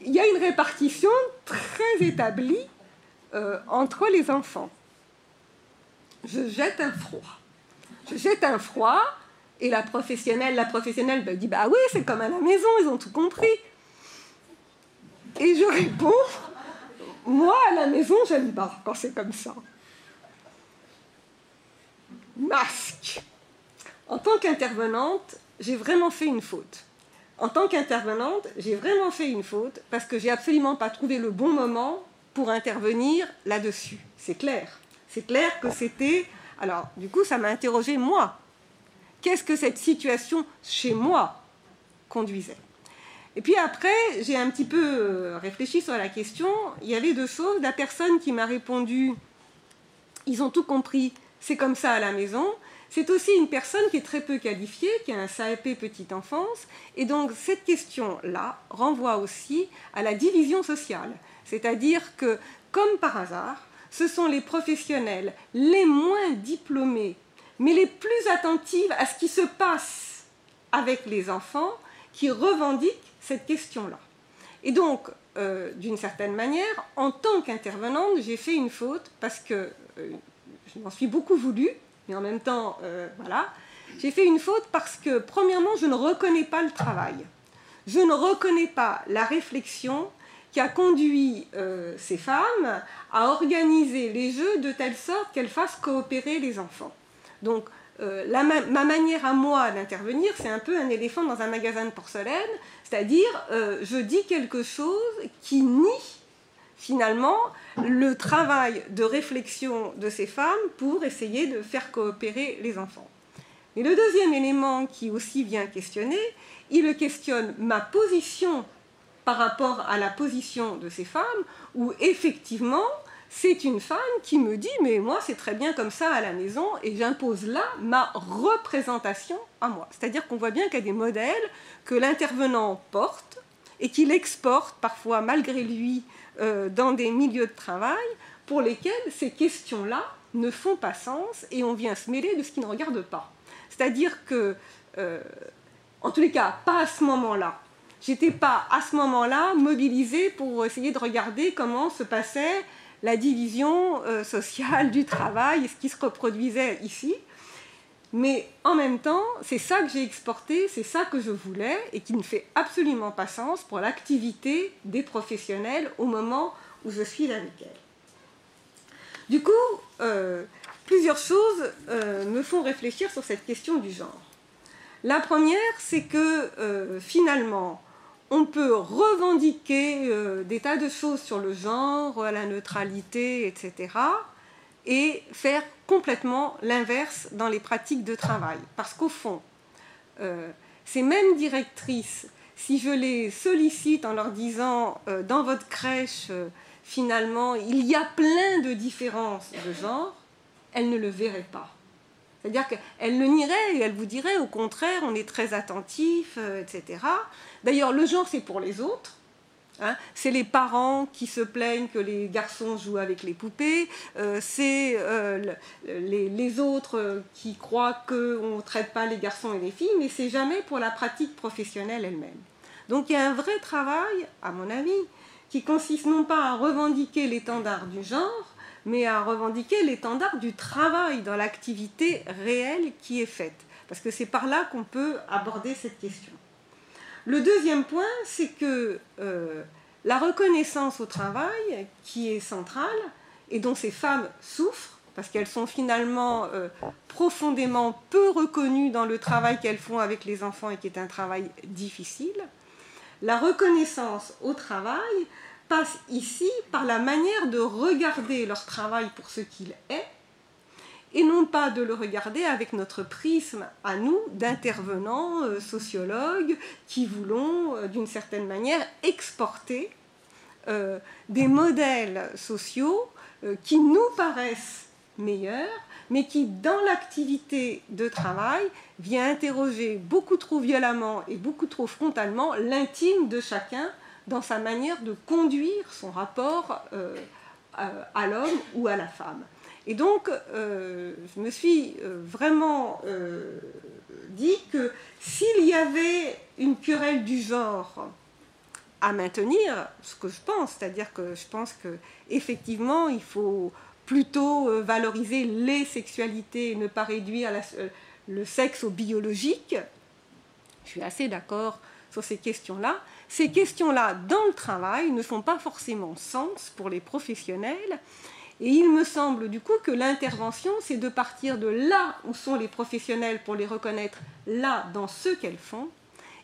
Il y a une répartition très établie euh, entre les enfants. Je jette un froid. Je jette un froid et la professionnelle, la professionnelle me dit Bah oui, c'est comme à la maison, ils ont tout compris. Et je réponds, moi à la maison, j'aime pas quand c'est comme ça. Masque. En tant qu'intervenante, j'ai vraiment fait une faute. En tant qu'intervenante, j'ai vraiment fait une faute parce que j'ai absolument pas trouvé le bon moment pour intervenir là-dessus. C'est clair. C'est clair que c'était. Alors, du coup, ça m'a interrogé moi. Qu'est-ce que cette situation chez moi conduisait? Et puis après, j'ai un petit peu euh, réfléchi sur la question. Il y avait deux choses. La personne qui m'a répondu, ils ont tout compris, c'est comme ça à la maison. C'est aussi une personne qui est très peu qualifiée, qui a un CAP petite enfance. Et donc cette question-là renvoie aussi à la division sociale. C'est-à-dire que, comme par hasard, ce sont les professionnels les moins diplômés, mais les plus attentifs à ce qui se passe avec les enfants, qui revendiquent cette question-là. Et donc, euh, d'une certaine manière, en tant qu'intervenante, j'ai fait une faute parce que euh, je m'en suis beaucoup voulu, mais en même temps, euh, voilà. J'ai fait une faute parce que, premièrement, je ne reconnais pas le travail. Je ne reconnais pas la réflexion qui a conduit ces femmes à organiser les jeux de telle sorte qu'elles fassent coopérer les enfants. Donc, euh, ma manière à moi d'intervenir, c'est un peu un éléphant dans un magasin de porcelaine, c'est-à-dire je dis quelque chose qui nie finalement le travail de réflexion de ces femmes pour essayer de faire coopérer les enfants. Et le deuxième élément qui aussi vient questionner, il questionne ma position par rapport à la position de ces femmes, où effectivement, c'est une femme qui me dit, mais moi c'est très bien comme ça à la maison, et j'impose là ma représentation à moi. C'est-à-dire qu'on voit bien qu'il y a des modèles que l'intervenant porte et qu'il exporte parfois malgré lui euh, dans des milieux de travail pour lesquels ces questions-là ne font pas sens et on vient se mêler de ce qui ne regarde pas. C'est-à-dire que, euh, en tous les cas, pas à ce moment-là. J'étais pas à ce moment-là mobilisée pour essayer de regarder comment se passait la division euh, sociale du travail ce qui se reproduisait ici. Mais en même temps, c'est ça que j'ai exporté, c'est ça que je voulais et qui ne fait absolument pas sens pour l'activité des professionnels au moment où je suis avec elles. Du coup, euh, plusieurs choses euh, me font réfléchir sur cette question du genre. La première, c'est que finalement, on peut revendiquer des tas de choses sur le genre, la neutralité, etc., et faire complètement l'inverse dans les pratiques de travail. Parce qu'au fond, euh, ces mêmes directrices, si je les sollicite en leur disant euh, dans votre crèche, euh, finalement, il y a plein de différences de genre, elles ne le verraient pas. C'est-à-dire qu'elles le nieraient et elles vous diraient au contraire, on est très attentif, etc. D'ailleurs, le genre, c'est pour les autres. Hein. c'est les parents qui se plaignent que les garçons jouent avec les poupées, euh, c'est euh, les, autres euh, qui croient qu'on ne traite pas les garçons et les filles, mais c'est jamais pour la pratique professionnelle elle-même. Donc il y a un vrai travail, à mon avis, qui consiste non pas à revendiquer l'étendard du genre, mais à revendiquer l'étendard du travail dans l'activité réelle qui est faite. Parce que c'est par là qu'on peut aborder cette question. Le deuxième point, c'est que euh, la reconnaissance au travail, qui est centrale, et dont ces femmes souffrent, parce qu'elles sont finalement euh, profondément peu reconnues dans le travail qu'elles font avec les enfants et qui est un travail difficile, la reconnaissance au travail passe ici par la manière de regarder leur travail pour ce qu'il est, et non pas de le regarder avec notre prisme à nous d'intervenants euh, sociologues qui voulons euh, d'une certaine manière exporter euh, des modèles sociaux qui nous paraissent meilleurs mais qui dans l'activité de travail vient interroger beaucoup trop violemment et beaucoup trop frontalement l'intime de chacun dans sa manière de conduire son rapport à l'homme ou à la femme. Et donc, euh, je me suis euh, vraiment euh, dit que s'il y avait une querelle du genre à maintenir, ce que je pense, c'est-à-dire que je pense qu'effectivement, il faut plutôt valoriser les sexualités et ne pas réduire le sexe au biologique, je suis assez d'accord sur ces questions-là. Ces questions-là, dans le travail, ne font pas forcément sens pour les professionnels. Et il me semble du coup que l'intervention, c'est de partir de là où sont les professionnels pour les reconnaître là dans ce qu'elles font,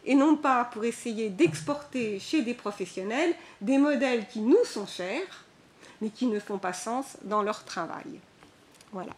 et non pas pour essayer d'exporter chez des professionnels des modèles qui nous sont chers, mais qui ne font pas sens dans leur travail. Voilà.